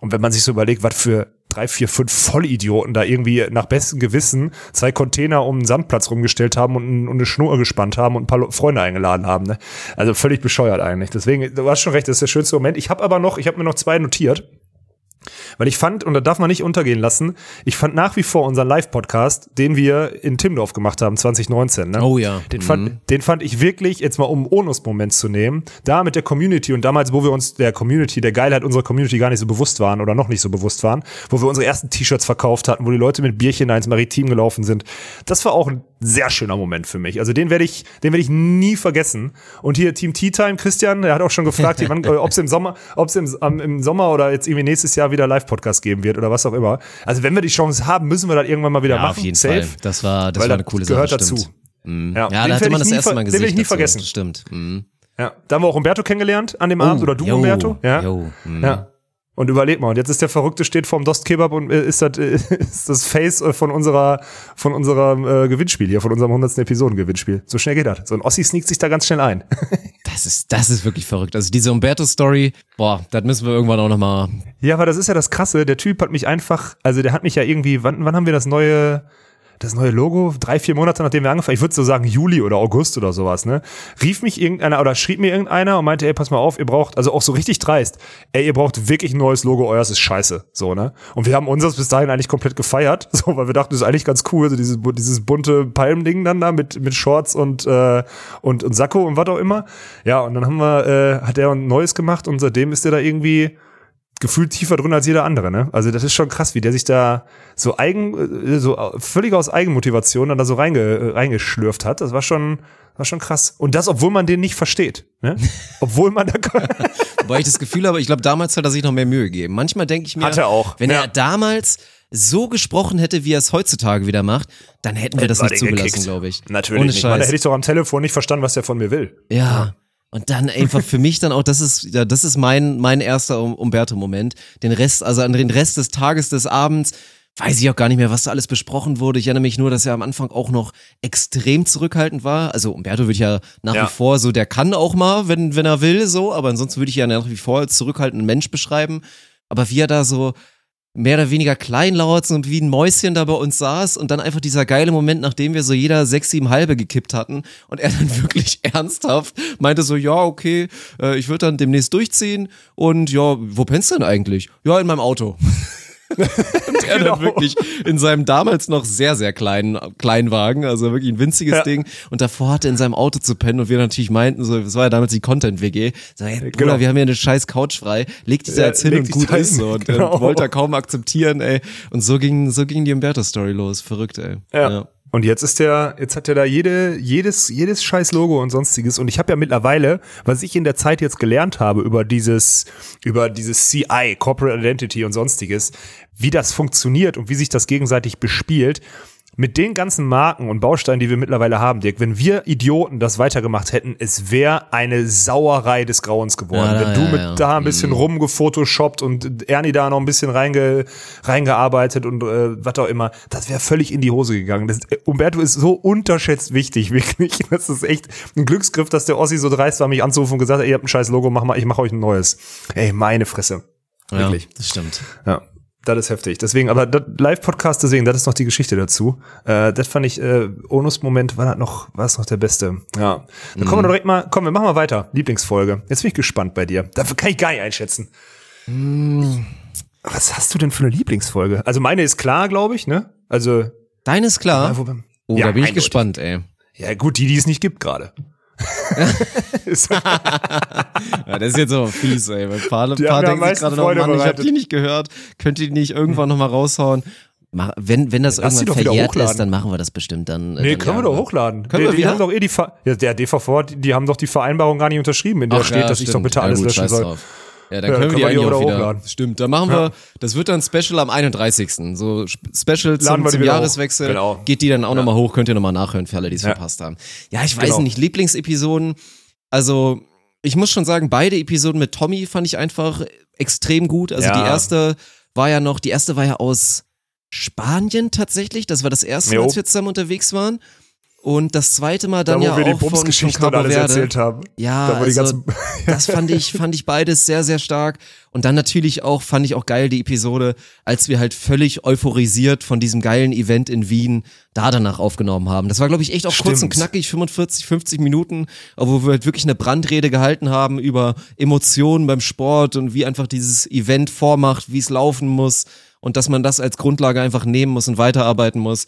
Und wenn man sich so überlegt, was für drei, vier, fünf Vollidioten da irgendwie nach bestem Gewissen zwei Container um einen Sandplatz rumgestellt haben und, ein- und eine Schnur gespannt haben und ein paar Freunde eingeladen haben. Ne? Also völlig bescheuert eigentlich. Deswegen, du hast schon recht, das ist der schönste Moment. Ich habe aber noch, ich habe mir noch zwei notiert. Weil ich fand, und da darf man nicht untergehen lassen, ich fand nach wie vor unseren Live-Podcast, den wir in Timdorf gemacht haben, 2019. Ne? Oh ja. Den, fand, den fand ich wirklich, jetzt mal um Onus-Moment zu nehmen, da mit der Community und damals, wo wir uns der Community, der Geilheit unserer Community gar nicht so bewusst waren oder noch nicht so bewusst waren, wo wir unsere ersten T-Shirts verkauft hatten, wo die Leute mit Bierchen ins Maritim gelaufen sind. Das war auch ein sehr schöner Moment für mich. Also den werde ich, den werde ich nie vergessen. Und hier Team Tea Time, Christian, der hat auch schon gefragt, ob es im Sommer, ob es im, am- im Sommer oder jetzt irgendwie nächstes Jahr wieder Live-Podcast geben wird oder was auch immer. Also wenn wir die Chance haben, müssen wir das irgendwann mal wieder Ja, machen. auf jeden Safe. Fall. Das war, das war eine coole gehört Sache. dazu. Stimmt. Mhm. Ja, Ja, den da hatte man das erste Mal den gesehen. will ich nie vergessen. Das stimmt. Mhm. Ja, da haben wir auch Umberto kennengelernt an dem Abend oder du jo, Umberto. Ja. jo, mhm. ja. Und überleg mal, und jetzt ist der Verrückte steht vorm Dost Kebab und äh, ist das, äh, ist das Face äh, von unserer, von unserem äh, Gewinnspiel hier, von unserem 100. Episoden-Gewinnspiel. So schnell geht das. So ein Ossi sneakt sich da ganz schnell ein. Das ist, das ist wirklich verrückt. Also diese Umberto-Story, boah, das müssen wir irgendwann auch nochmal. ja, aber das ist ja das Krasse. Der Typ hat mich einfach, also der hat mich ja irgendwie, wann, wann haben wir das neue, das neue Logo, drei, vier Monate nachdem wir angefangen, ich würde so sagen Juli oder August oder sowas, ne? Rief mich irgendeiner oder schrieb mir irgendeiner und meinte, ey, pass mal auf, ihr braucht, also auch so richtig dreist, ey, ihr braucht wirklich ein neues Logo, euers ist scheiße, so, ne? Und wir haben unseres bis dahin eigentlich komplett gefeiert, so, weil wir dachten, das ist eigentlich ganz cool, so dieses, dieses bunte Palmding dann da mit, mit Shorts und, äh, und, und Sakko und was auch immer. Ja, und dann haben wir, äh, hat er ein neues gemacht und seitdem ist der da irgendwie, gefühlt tiefer drin als jeder andere, ne? Also das ist schon krass, wie der sich da so eigen, äh, so völlig aus Eigenmotivation dann da so reinge, äh, reingeschlürft hat. Das war schon, war schon krass. Und das, obwohl man den nicht versteht, ne? Obwohl man da Wobei ich das Gefühl habe, ich glaube, damals hat er sich noch mehr Mühe gegeben. Manchmal denke ich mir, Hat er auch, wenn ja. er damals so gesprochen hätte, wie er es heutzutage wieder macht, dann hätten wir das nicht zugelassen, glaube ich. Natürlich Ohne nicht. Man, da Scheiß. hätte ich doch am Telefon nicht verstanden, was der von mir will. Ja. Und dann einfach für mich dann auch, das ist, ja, das ist mein, mein erster Um- Umberto-Moment. Den Rest, also an den Rest des Tages, des Abends, weiß ich auch gar nicht mehr, was da alles besprochen wurde. Ich erinnere mich nur, dass er am Anfang auch noch extrem zurückhaltend war. Also Umberto würde ich ja nach Ja. wie vor so, der kann auch mal, wenn, wenn er will, so, aber ansonsten würde ich ja nach wie vor als zurückhaltenden Mensch beschreiben. Aber wie er da so mehr oder weniger kleinlaut und wie ein Mäuschen da bei uns saß und dann einfach dieser geile Moment, nachdem wir so jeder sechs, sieben halbe gekippt hatten und er dann wirklich ernsthaft meinte so, ja, okay, äh, ich würde dann demnächst durchziehen und ja, wo pennst du denn eigentlich? Ja, in meinem Auto. und er Genau. dann wirklich in seinem damals noch sehr, sehr kleinen Kleinwagen, also wirklich ein winziges Ja. Ding und davor hatte in seinem Auto zu pennen und wir natürlich meinten so, das war ja damals die Content-WG, so, hey, Bruder, Genau. wir haben hier eine scheiß Couch frei, leg dich da Ja, jetzt hin und gut ist so und genau. wollte er kaum akzeptieren, ey. Und so ging, so ging die Umberto-Story los. Verrückt, ey. Ja. Und jetzt ist der, jetzt hat er da jede, jedes, jedes scheiß Logo und sonstiges. Und ich habe ja mittlerweile, was ich in der Zeit jetzt gelernt habe über dieses, über dieses CI, Corporate Identity und sonstiges, wie das funktioniert und wie sich das gegenseitig bespielt. Mit den ganzen Marken und Bausteinen, die wir mittlerweile haben, Dirk, wenn wir Idioten das weitergemacht hätten, es wäre eine Sauerei des Grauens geworden. Ja, wenn ja, du mit ja. da ein bisschen rumgefotoshoppt und Ernie da noch ein bisschen reinge, reingearbeitet und äh, was auch immer, das wäre völlig in die Hose gegangen. Das, äh, Umberto ist so unterschätzt wichtig, wirklich. Das ist echt ein Glücksgriff, dass der Ossi so dreist war, mich anzurufen und gesagt hat, ihr habt ein scheiß Logo, mach mal, ich mache euch ein neues. Ey, meine Fresse. Wirklich. Ja, das stimmt. Ja. Das ist heftig. Deswegen, aber Live-Podcast, deswegen, das ist noch die Geschichte dazu. Äh, das fand ich, äh, Onus-Moment war das noch, war es noch der beste. Ja. Dann kommen wir doch direkt mal, komm, wir machen mal weiter. Lieblingsfolge. Jetzt bin ich gespannt bei dir. Dafür kann ich gar nicht einschätzen. Was hast du denn für eine Lieblingsfolge? Also meine ist klar, glaube ich, ne? Also, Deine ist klar. Ja, wobei- Oh, Ja, da bin ich gespannt, ey. ja gut, die, die es nicht gibt gerade. Ja, das ist jetzt aber fies, ey. Ein paar, Die paar denken sich gerade noch, Mann, ich hab die nicht gehört. Könnt ihr die nicht irgendwann nochmal raushauen? Wenn, wenn das Lass irgendwann verjährt ist, dann machen wir das bestimmt. Dann, Nee, dann können wir jagen doch hochladen. Können die, wir die haben doch eh die, Ver ja, der DVV, die, die haben doch die Vereinbarung gar nicht unterschrieben, in der Ach, steht, ja, dass ich doch stimmt. bitte alles ja, gut, löschen soll. drauf. Ja, dann Ja, können wir die können wir die auch wieder hochladen. Stimmt, dann machen wir, das wird dann Special am 31. So Sp- Special zum, zum. Jahreswechsel. Genau. Geht die dann auch nochmal hoch, könnt ihr nochmal nachhören für alle, die es Ja. verpasst haben. Ja, ich weiß Genau. nicht, Lieblingsepisoden, also ich muss schon sagen, beide Episoden mit Tommy fand ich einfach extrem gut. Also Ja. die erste war ja noch, die erste war ja aus Spanien tatsächlich. Das war das erste Jo. als wir zusammen unterwegs waren. Und das zweite Mal dann Da, wo ja wir die auch von, von und Cabo alles Verde. erzählt haben. Ja, Da, die also, das fand ich, fand ich beides sehr, sehr stark. Und dann natürlich auch, fand ich auch geil die Episode, als wir halt völlig euphorisiert von diesem geilen Event in Wien da danach aufgenommen haben. Das war, glaube ich, echt auch kurz und Stimmt. knackig, 45, 50 Minuten, wo wir halt wirklich eine Brandrede gehalten haben über Emotionen beim Sport und wie einfach dieses Event vormacht, wie es laufen muss und dass man das als Grundlage einfach nehmen muss und weiterarbeiten muss.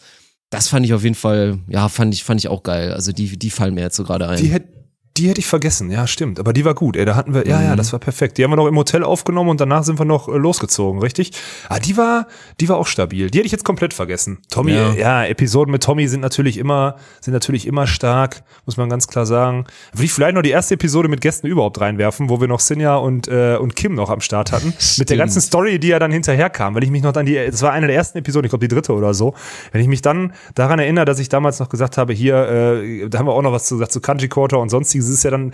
Das fand ich auf jeden Fall, ja, fand ich, fand ich auch geil. Also die, die fallen mir jetzt so gerade ein. Die hätte die hätte ich vergessen, ja, stimmt. Aber die war gut, ey. Da hatten wir, ja, Mhm. ja, das war perfekt. Die haben wir noch im Hotel aufgenommen und danach sind wir noch äh, losgezogen, richtig? Ah, die war, die war auch stabil. Die hätte ich jetzt komplett vergessen. Tommy, Ja. ja, Episoden mit Tommy sind natürlich immer, sind natürlich immer stark, muss man ganz klar sagen. Würde ich vielleicht noch die erste Episode mit Gästen überhaupt reinwerfen, wo wir noch Sinja und, äh, und Kim noch am Start hatten. Mit der Stimmt. ganzen Story, die ja dann hinterher kam. Wenn ich mich noch an die, das war eine der ersten Episoden, ich glaube die dritte oder so. Wenn ich mich dann daran erinnere, dass ich damals noch gesagt habe, hier, äh, da haben wir auch noch was zu gesagt zu Kanji Quarter und sonstiges, ist ja dann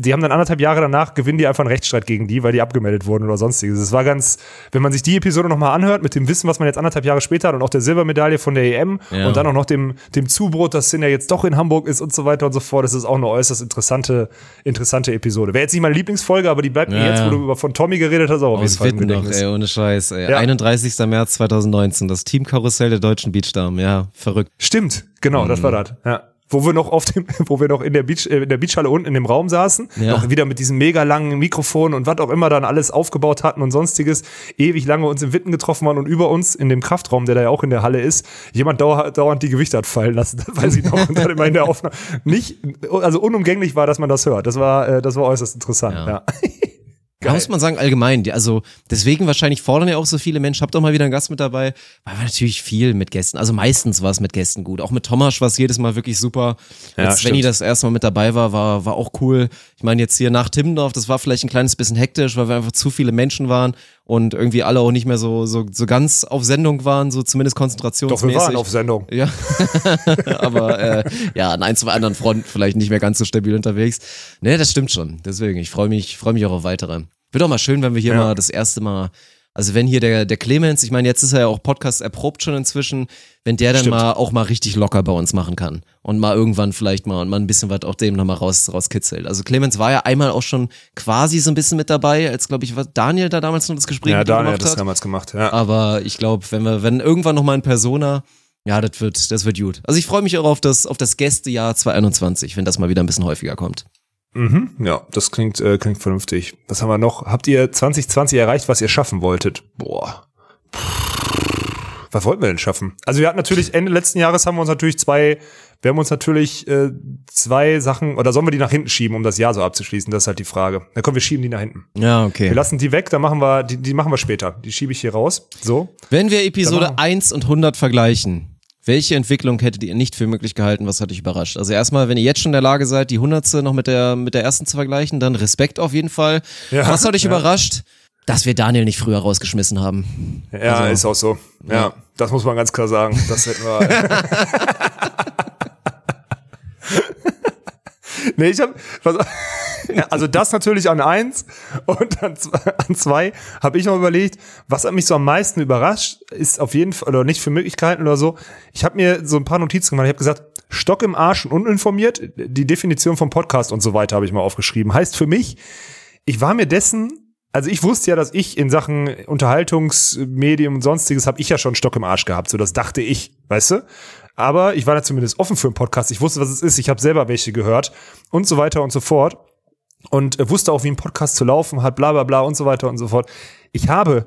die haben dann anderthalb Jahre danach gewinnen die einfach einen Rechtsstreit gegen die, weil die abgemeldet wurden oder sonstiges. Es war ganz, wenn man sich die Episode nochmal anhört, mit dem Wissen, was man jetzt anderthalb Jahre später hat und auch der Silbermedaille von der EM Ja. und dann auch noch dem, dem Zubrot, dass Sin ja jetzt doch in Hamburg ist und so weiter und so fort, das ist auch eine äußerst interessante, interessante Episode. Wäre jetzt nicht meine Lieblingsfolge, aber die bleibt mir Ja, jetzt, ja. wo du über von Tommy geredet hast, auch auf jeden Fall Witten noch, ey, ohne Scheiß. Ey. Ja. 31. März 2019, das Teamkarussell der deutschen Beachdamen. Ja, verrückt. Stimmt, genau, das war Mhm. das. Ja. Wo wir noch auf dem, wo wir noch in der Beach, äh, in der Beachhalle unten in dem Raum saßen, Ja. noch wieder mit diesem mega langen Mikrofon und was auch immer dann alles aufgebaut hatten und sonstiges, ewig lange uns im Witten getroffen waren und über uns in dem Kraftraum, der da ja auch in der Halle ist, jemand dauer, dauernd die Gewichte hat fallen lassen, das weiß ich noch, und dann immer in der Aufnahme nicht, also unumgänglich war, dass man das hört. Das war, äh, das war äußerst interessant, Ja. ja. Da muss man sagen, allgemein. Also deswegen wahrscheinlich fordern ja auch so viele Menschen. Habt doch mal wieder einen Gast mit dabei. Weil wir natürlich viel mit Gästen. Also meistens war es mit Gästen gut. Auch mit Thomas war es jedes Mal wirklich super. Ja, Als Svenny das erste Mal mit dabei war, war, war auch cool. Ich meine, jetzt hier nach Timmendorf, das war vielleicht ein kleines bisschen hektisch, weil wir einfach zu viele Menschen waren und irgendwie alle auch nicht mehr so, so, so ganz auf Sendung waren, so zumindest Doch, konzentrationsmäßig. wir waren auf Sendung. Ja, aber äh, ja, an ein, zwei anderen Fronten vielleicht nicht mehr ganz so stabil unterwegs. Nee, das stimmt schon. Deswegen, ich freue mich, freue mich auch auf weitere. Wird auch mal schön, wenn wir hier Ja. mal das erste Mal, also wenn hier der, der Clemens, ich meine, jetzt ist er ja auch Podcast erprobt schon inzwischen, wenn der dann Stimmt. mal auch mal richtig locker bei uns machen kann und mal irgendwann vielleicht mal und mal ein bisschen was auch dem nochmal raus, rauskitzelt. Also Clemens war ja einmal auch schon quasi so ein bisschen mit dabei, als glaube ich, was Daniel da damals noch das Gespräch Ja, Daniel hat das hat. damals gemacht, ja. Aber ich glaube, wenn wir, wenn irgendwann noch mal ein Persona, ja, das wird, das wird gut. Also ich freue mich auch auf das, auf das Gästejahr 2021, wenn das mal wieder ein bisschen häufiger kommt. Mhm. Ja, das klingt, äh, klingt vernünftig. Was haben wir noch? Habt ihr 2020 erreicht, was ihr schaffen wolltet? Boah. Was wollten wir denn schaffen? Also wir hatten natürlich Ende letzten Jahres haben wir uns natürlich zwei, wir haben uns natürlich äh, zwei Sachen, oder sollen wir die nach hinten schieben, um das Jahr so abzuschließen? Das ist halt die Frage. Na komm, wir schieben die nach hinten. Ja, okay. Wir lassen die weg, dann machen wir, die, die machen wir später. Die schiebe ich hier raus. So. Wenn wir Episode machen 1 und 100 vergleichen, welche Entwicklung hättet ihr nicht für möglich gehalten? Was hat dich überrascht? Also erstmal, wenn ihr jetzt schon in der Lage seid, die 100. noch mit der, mit der ersten zu vergleichen, dann Respekt auf jeden Fall. Ja, was hat dich ja. überrascht? Dass wir Daniel nicht früher rausgeschmissen haben. Ja, Also- ist auch so. Ja, das muss man ganz klar sagen. Das hätten wir. nee, ich habe also das natürlich an eins und an zwei, an zwei habe ich noch überlegt, was hat mich so am meisten überrascht, ist auf jeden Fall oder nicht für Möglichkeiten oder so. Ich habe mir so ein paar Notizen gemacht. Ich habe gesagt, Stock im Arsch und uninformiert. Die Definition vom Podcast und so weiter habe ich mal aufgeschrieben. Heißt für mich, ich war mir dessen, also ich wusste ja, dass ich in Sachen Unterhaltungsmedium und sonstiges habe ich ja schon Stock im Arsch gehabt, so das dachte ich, weißt du? Aber ich war da zumindest offen für einen Podcast. Ich wusste, was es ist. Ich habe selber welche gehört und so weiter und so fort und äh, wusste auch, wie ein Podcast zu laufen hat, bla bla bla und so weiter und so fort. Ich habe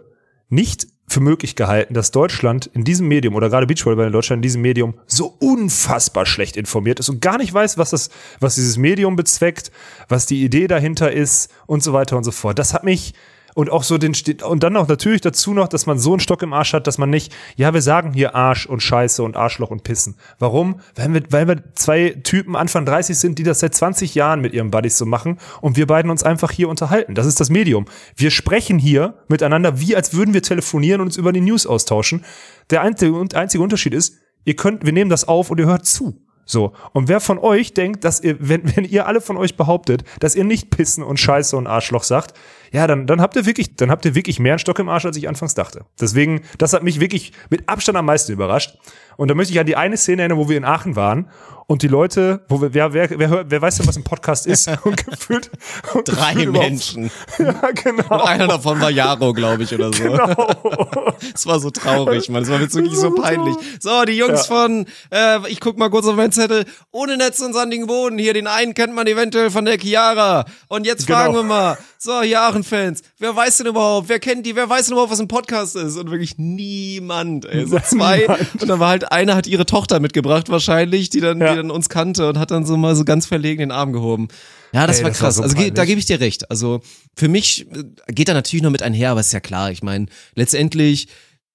nicht für möglich gehalten, dass Deutschland in diesem Medium oder gerade Beachvolleyball in Deutschland in diesem Medium so unfassbar schlecht informiert ist und gar nicht weiß, was das, was dieses Medium bezweckt, was die Idee dahinter ist und so weiter und so fort. Das hat mich und auch so den und dann noch natürlich dazu noch, dass man so einen Stock im Arsch hat, dass man nicht, ja, wir sagen hier Arsch und Scheiße und Arschloch und Pissen. Warum? Weil wir, weil wir zwei Typen Anfang 30 sind, die das seit 20 Jahren mit ihren Buddies so machen und wir beiden uns einfach hier unterhalten. Das ist das Medium. Wir sprechen hier miteinander, wie als würden wir telefonieren und uns über die News austauschen. Der einzige, einzige Unterschied ist, ihr könnt, wir nehmen das auf und ihr hört zu. So. Und wer von euch denkt, dass ihr, wenn, wenn ihr alle von euch behauptet, dass ihr nicht Pissen und Scheiße und Arschloch sagt, ja, dann, dann habt ihr wirklich, dann habt ihr wirklich mehr einen Stock im Arsch, als ich anfangs dachte. Deswegen, das hat mich wirklich mit Abstand am meisten überrascht. Und da möchte ich an die eine Szene erinnern, wo wir in Aachen waren und die Leute, wo wir, wer, wer, wer, wer weiß denn, was ein Podcast ist? Und gefühlt, und Drei gefühlt Menschen. Ja, genau. Und einer davon war Jaro, glaube ich, oder so. Es war so traurig, man. Es war jetzt wirklich so peinlich. So, die Jungs Ja. von, äh, ich guck mal kurz auf meinen Zettel. Ohne Netz und sandigen Boden. Hier, den einen kennt man eventuell von der Chiara. Und jetzt Genau. fragen wir mal. So, hier Aachen-Fans. Wer weiß denn überhaupt? Wer kennt die? Wer weiß denn überhaupt, was ein Podcast ist? Und wirklich niemand, ey. So zwei. Und dann war halt einer hat ihre Tochter mitgebracht wahrscheinlich, die dann, Ja. die dann uns kannte und hat dann so mal so ganz verlegen den Arm gehoben. Ja, das Ey, war das war krass. so also da gebe ich dir recht. Also für mich äh, geht da natürlich noch mit einher, aber ist ja klar. Ich meine, letztendlich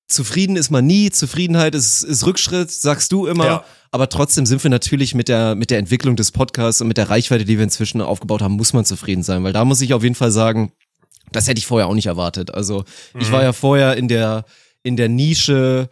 zufrieden ist man nie. Zufriedenheit ist, ist Rückschritt, sagst du immer. Ja. Aber trotzdem sind wir natürlich mit der, mit der Entwicklung des Podcasts und mit der Reichweite, die wir inzwischen aufgebaut haben, muss man zufrieden sein. Weil da muss ich auf jeden Fall sagen, das hätte ich vorher auch nicht erwartet. Also ich Mhm. war ja vorher in der, in der Nische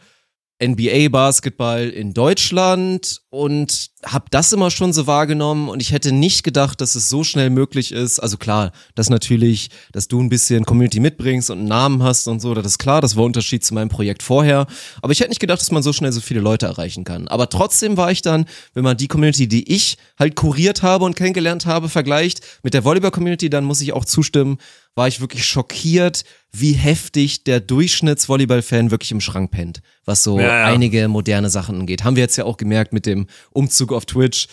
NBA Basketball in Deutschland und habe das immer schon so wahrgenommen und ich hätte nicht gedacht, dass es so schnell möglich ist. Also klar, dass natürlich, dass du ein bisschen Community mitbringst und einen Namen hast und so, das ist klar, das war Unterschied zu meinem Projekt vorher. Aber ich hätte nicht gedacht, dass man so schnell so viele Leute erreichen kann. Aber trotzdem war ich dann, wenn man die Community, die ich halt kuriert habe und kennengelernt habe, vergleicht mit der Volleyball-Community, dann muss ich auch zustimmen, war ich wirklich schockiert, wie heftig der Durchschnitts-Volleyball-Fan wirklich im Schrank pennt, was so Ja, ja. einige moderne Sachen angeht. Haben wir jetzt ja auch gemerkt mit dem Umzug auf Twitch.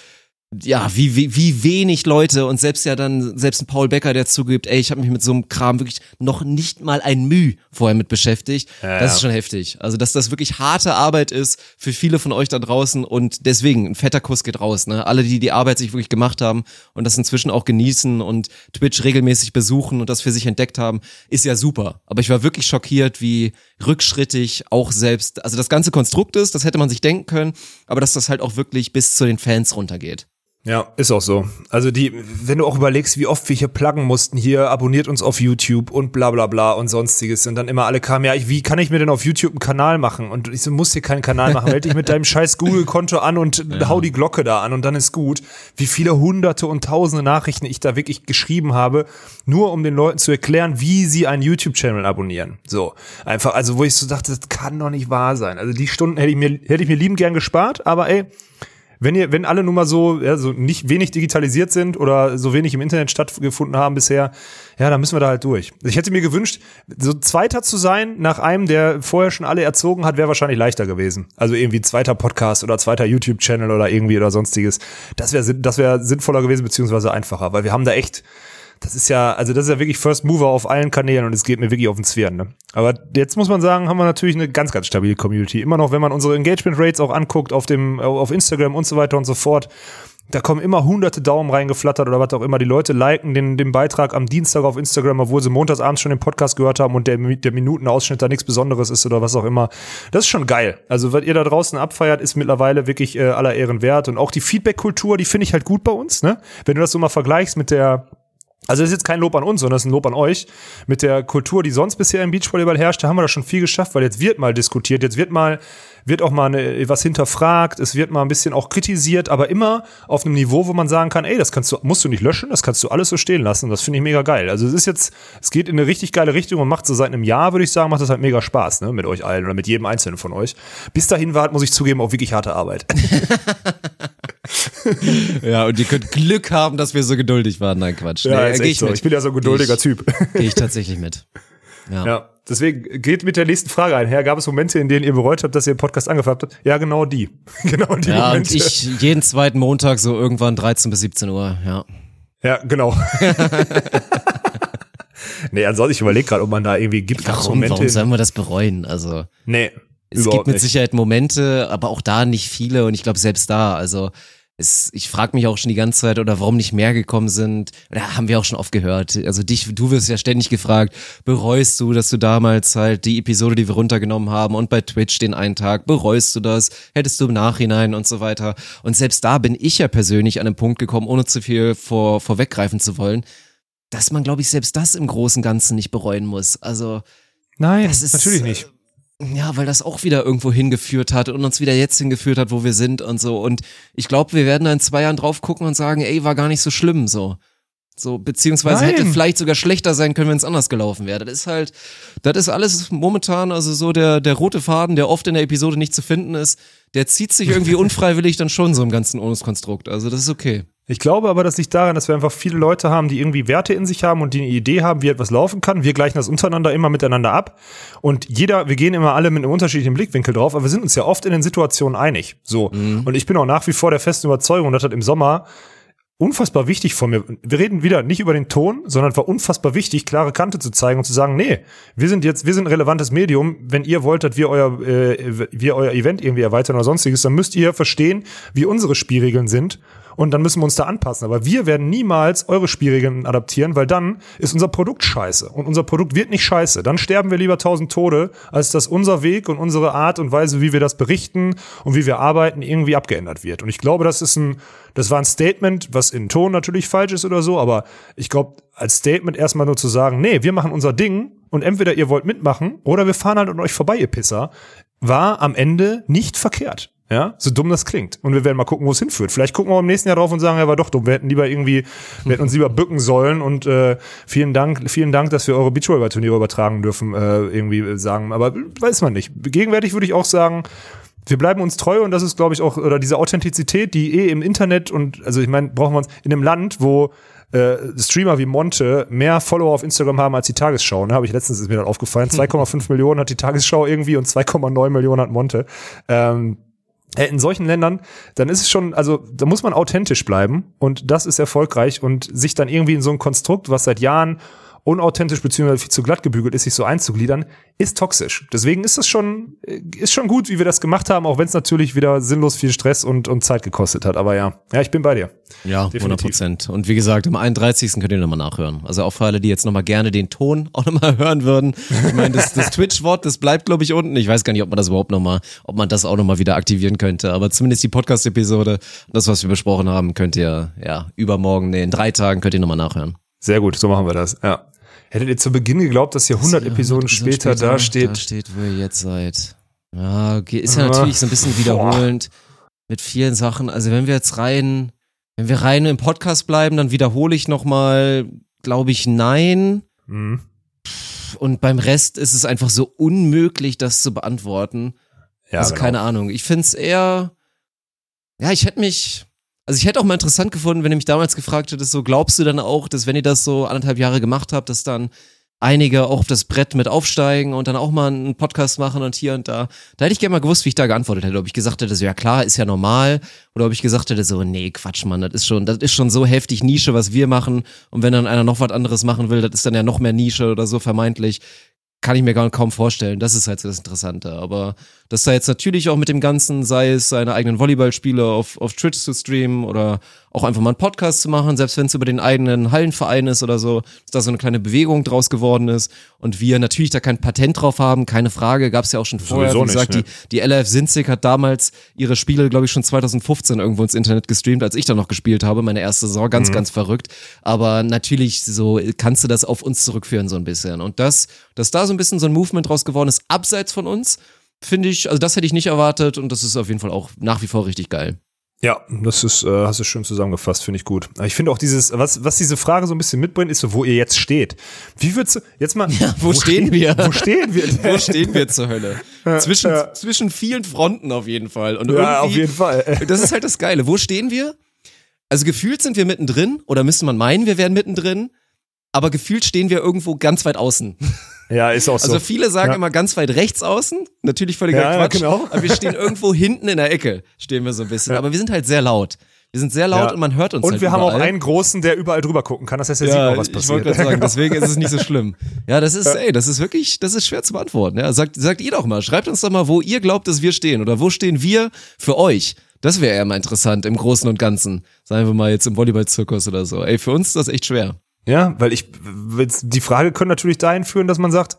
Ja, wie, wie, wie wenig Leute und selbst ja dann, selbst ein Paul Becker, der zugibt, ey, ich habe mich mit so einem Kram wirklich noch nicht mal ein Müh vorher mit beschäftigt. Ja, das ist schon heftig. Also, dass das wirklich harte Arbeit ist für viele von euch da draußen und deswegen, ein fetter Kuss geht raus, ne? Alle, die die Arbeit sich wirklich gemacht haben und das inzwischen auch genießen und Twitch regelmäßig besuchen und das für sich entdeckt haben, ist ja super. Aber ich war wirklich schockiert, wie rückschrittig auch selbst, also das ganze Konstrukt ist, das hätte man sich denken können, aber dass das halt auch wirklich bis zu den Fans runtergeht. Ja, ist auch so. Also die, wenn du auch überlegst, wie oft wir hier pluggen mussten, hier abonniert uns auf YouTube und bla bla bla und sonstiges und dann immer alle kamen, ja, ich, wie kann ich mir denn auf YouTube einen Kanal machen? Und ich so, musst hier keinen Kanal machen, melde dich mit deinem scheiß Google-Konto an und hau die Glocke da an und dann ist gut. Wie viele hunderte und tausende Nachrichten ich da wirklich geschrieben habe, nur um den Leuten zu erklären, wie sie einen YouTube-Channel abonnieren. So. Einfach, also wo ich so dachte, das kann doch nicht wahr sein. Also die Stunden hätte ich mir, hätte ich mir lieben gern gespart, aber ey, wenn ihr, wenn alle nun mal so, ja, so nicht wenig digitalisiert sind oder so wenig im Internet stattgefunden haben bisher, ja, dann müssen wir da halt durch. Ich hätte mir gewünscht, so Zweiter zu sein nach einem, der vorher schon alle erzogen hat, wäre wahrscheinlich leichter gewesen. Also irgendwie zweiter Podcast oder zweiter YouTube-Channel oder irgendwie oder sonstiges. Das wäre das wäre sinnvoller gewesen beziehungsweise einfacher, weil wir haben da echt das ist ja, also das ist ja wirklich First Mover auf allen Kanälen und es geht mir wirklich auf den Zwirn. Ne? Aber jetzt muss man sagen, haben wir natürlich eine ganz, ganz stabile Community. Immer noch, wenn man unsere Engagement Rates auch anguckt auf dem, auf Instagram und so weiter und so fort. Da kommen immer hunderte Daumen reingeflattert oder was auch immer. Die Leute liken den, den Beitrag am Dienstag auf Instagram, obwohl sie montagsabends schon den Podcast gehört haben und der, der Minutenausschnitt da nichts Besonderes ist oder was auch immer. Das ist schon geil. Also, was ihr da draußen abfeiert, ist mittlerweile wirklich äh, aller Ehren wert. Und auch die Feedback-Kultur, die finde ich halt gut bei uns. Ne? Wenn du das so mal vergleichst mit der also das ist jetzt kein Lob an uns, sondern das ist ein Lob an euch. Mit der Kultur, die sonst bisher im Beachvolleyball herrscht, da haben wir da schon viel geschafft, weil jetzt wird mal diskutiert, jetzt wird mal, wird auch mal eine, was hinterfragt, es wird mal ein bisschen auch kritisiert, aber immer auf einem Niveau, wo man sagen kann, ey, das kannst du, musst du nicht löschen, das kannst du alles so stehen lassen. Das finde ich mega geil. Also es ist jetzt, es geht in eine richtig geile Richtung und macht so seit einem Jahr, würde ich sagen, macht das halt mega Spaß, ne, mit euch allen oder mit jedem einzelnen von euch. Bis dahin war, muss ich zugeben, auch wirklich harte Arbeit. Ja, und ihr könnt Glück haben, dass wir so geduldig waren. Nein, Quatsch. Ja, nee, ist geh echt so. Ich bin ja so ein geduldiger ich- Typ. Gehe ich tatsächlich mit. Ja. Ja, deswegen geht mit der nächsten Frage einher. Gab es Momente, in denen ihr bereut habt, dass ihr den Podcast angefangen habt? Ja, genau die. genau die Ja, und Momente. ich jeden zweiten Montag so irgendwann 13 bis 17 Uhr, ja. Ja, genau. nee, ansonsten, ich überlege gerade, ob man da irgendwie gibt. Warum, warum in- sollen wir das bereuen? Also, Nee, es gibt mit nicht. Sicherheit Momente, aber auch da nicht viele und ich glaube selbst da, also es, ich frage mich auch schon die ganze Zeit, oder warum nicht mehr gekommen sind. Oder haben wir auch schon oft gehört. Also dich, du wirst ja ständig gefragt, bereust du, dass du damals halt die Episode, die wir runtergenommen haben und bei Twitch den einen Tag, bereust du das? Hättest du im Nachhinein und so weiter. Und selbst da bin ich ja persönlich an einen Punkt gekommen, ohne zu viel vor, vorweggreifen zu wollen, dass man, glaube ich, selbst das im Großen und Ganzen nicht bereuen muss. Also Nein, das ist natürlich nicht. Ja, weil das auch wieder irgendwo hingeführt hat und uns wieder jetzt hingeführt hat, wo wir sind und so. Und ich glaube, wir werden da in zwei Jahren drauf gucken und sagen, ey, war gar nicht so schlimm so. So, beziehungsweise Nein. hätte vielleicht sogar schlechter sein können, wenn es anders gelaufen wäre. Das ist halt, das ist alles momentan, also so der, der rote Faden, der oft in der Episode nicht zu finden ist, der zieht sich irgendwie unfreiwillig dann schon so im ganzen Onuskonstrukt. Also das ist okay. Ich glaube aber, das liegt daran, dass wir einfach viele Leute haben, die irgendwie Werte in sich haben und die eine Idee haben, wie etwas laufen kann. Wir gleichen das untereinander immer miteinander ab. Und jeder, wir gehen immer alle mit einem unterschiedlichen Blickwinkel drauf, aber wir sind uns ja oft in den Situationen einig. So. Und ich bin auch nach wie vor der festen Überzeugung, dass das im Sommer unfassbar wichtig von mir. Wir reden wieder nicht über den Ton, sondern es war unfassbar wichtig, klare Kante zu zeigen und zu sagen, nee, wir sind jetzt, wir sind ein relevantes Medium. Wenn ihr wollt, dass wir euer, äh, wir euer Event irgendwie erweitern oder sonstiges, dann müsst ihr verstehen, wie unsere Spielregeln sind. Und dann müssen wir uns da anpassen. Aber wir werden niemals eure Spielregeln adaptieren, weil dann ist unser Produkt scheiße. Und unser Produkt wird nicht scheiße. Dann sterben wir lieber tausend Tode, als dass unser Weg und unsere Art und Weise, wie wir das berichten und wie wir arbeiten, irgendwie abgeändert wird. Und ich glaube, das ist ein, das war ein Statement, was in Ton natürlich falsch ist oder so, aber ich glaube, als Statement erstmal nur zu sagen, nee, wir machen unser Ding und entweder ihr wollt mitmachen oder wir fahren halt an euch vorbei, ihr Pisser, war am Ende nicht verkehrt. Ja, so dumm das klingt. Und wir werden mal gucken, wo es hinführt. Vielleicht gucken wir im nächsten Jahr drauf und sagen, ja, war doch dumm. Wir hätten lieber irgendwie, wir hätten uns lieber bücken sollen und äh, vielen Dank, vielen Dank, dass wir eure Beachvolleyball-Turniere übertragen dürfen, äh, irgendwie äh, sagen. Aber weiß man nicht. Gegenwärtig würde ich auch sagen, wir bleiben uns treu und das ist, glaube ich, auch, oder diese Authentizität, die eh im Internet und, also ich meine, brauchen wir uns in einem Land, wo äh, Streamer wie Monte mehr Follower auf Instagram haben als die Tagesschau. Ne? Habe ich letztens ist mir dann aufgefallen. 2,5 Millionen hat die Tagesschau irgendwie und 2,9 Millionen hat Monte. Ähm, äh, in solchen Ländern, dann ist es schon, also da muss man authentisch bleiben und das ist erfolgreich und sich dann irgendwie in so ein Konstrukt, was seit Jahren unauthentisch beziehungsweise viel zu glatt gebügelt ist, sich so einzugliedern, ist toxisch. Deswegen ist es schon, äh, ist schon gut, wie wir das gemacht haben, auch wenn es natürlich wieder sinnlos viel Stress und, und Zeit gekostet hat. Aber ja, ja, ich bin bei dir. Ja, Definitiv. 100 Prozent. Und wie gesagt, am 31. könnt ihr nochmal nachhören. Also auch für alle, die jetzt nochmal gerne den Ton auch nochmal hören würden. Ich meine, das, das Twitch-Wort, das bleibt, glaube ich, unten. Ich weiß gar nicht, ob man das überhaupt nochmal, ob man das auch nochmal wieder aktivieren könnte. Aber zumindest die Podcast-Episode, das, was wir besprochen haben, könnt ihr, ja, übermorgen, nee, in drei Tagen könnt ihr nochmal nachhören. Sehr gut, so machen wir das. Ja. Hättet ihr zu Beginn geglaubt, dass hier 100 Ja, Episoden später, da steht, Da steht, wo ihr jetzt seid. Ja, okay. Ist ja Ah. natürlich so ein bisschen wiederholend mit vielen Sachen. Also wenn wir jetzt rein, wenn wir rein im Podcast bleiben, dann wiederhole ich nochmal, glaube ich, nein. hm, Und beim Rest ist es einfach so unmöglich, das zu beantworten. ja, also genau. keine Ahnung. Ich find's eher, ja, ich hätte mich, also ich hätte auch mal interessant gefunden, wenn ihr mich damals gefragt hättet, so glaubst du dann auch, dass wenn ihr das so anderthalb Jahre gemacht habt, dass dann einige auch auf das Brett mit aufsteigen und dann auch mal einen Podcast machen und hier und da. Da hätte ich gerne mal gewusst, wie ich da geantwortet hätte. Ob ich gesagt hätte, so ja klar, ist ja normal. Oder ob ich gesagt hätte, so, nee, Quatsch, Mann, das ist schon, das ist schon so heftig Nische, was wir machen. Und wenn dann einer noch was anderes machen will, das ist dann ja noch mehr Nische oder so vermeintlich. Kann ich mir gar kaum vorstellen. Das ist halt so das Interessante. Aber dass da jetzt natürlich auch mit dem Ganzen, sei es seine eigenen Volleyballspiele auf, auf Twitch zu streamen oder auch einfach mal einen Podcast zu machen, selbst wenn es über den eigenen Hallenverein ist oder so, dass da so eine kleine Bewegung draus geworden ist und wir natürlich da kein Patent drauf haben, keine Frage, gab es ja auch schon vorher. Sowieso Wie gesagt, nicht, ne? die, die LF Sinzig hat damals ihre Spiele, glaube ich, schon 2015 irgendwo ins Internet gestreamt, als ich da noch gespielt habe, meine erste Saison, ganz, ganz verrückt. Aber natürlich so kannst du das auf uns zurückführen so ein bisschen. Und das, dass da so ein bisschen so ein Movement draus geworden ist, abseits von uns, finde ich, also das hätte ich nicht erwartet und das ist auf jeden Fall auch nach wie vor richtig geil. Ja, das ist, äh, hast du schön zusammengefasst, finde ich gut. Aber Ich finde auch dieses, was, was diese Frage so ein bisschen mitbringt, ist so, wo ihr jetzt steht. Wie würdest du, jetzt mal, Ja, wo stehen wir? Wo stehen wir? Wo stehen wir zur Hölle? Zwischen, ja. zwischen vielen Fronten auf jeden Fall. Und Ja, auf jeden Fall. Das ist halt das Geile. Wo stehen wir? Also gefühlt sind wir mittendrin oder müsste man meinen, wir wären mittendrin. Aber gefühlt stehen wir irgendwo ganz weit außen. Ja, ist auch so. Also viele sagen Ja. immer ganz weit rechts außen. Natürlich völliger Ja, ja, Quatsch. genau. Aber wir stehen irgendwo hinten in der Ecke, stehen wir so ein bisschen. Aber wir sind halt sehr laut. Wir sind sehr laut Ja. und man hört uns Und halt wir haben auch überall. einen großen, der überall drüber gucken kann. Das heißt, er sieht Ja, auch, was ich passiert. wollte gerade sagen, deswegen ist es nicht so schlimm. Ja, das ist, ey, das ist wirklich, das ist schwer zu beantworten. Ja, sagt, sagt ihr doch mal, schreibt uns doch mal, wo ihr glaubt, dass wir stehen oder wo stehen wir für euch. Das wäre eher mal interessant im Großen und Ganzen. Sagen wir mal jetzt im Volleyball-Zirkus oder so. Ey, für uns ist das echt schwer. Ja, weil ich, die Frage könnte natürlich dahin führen, dass man sagt,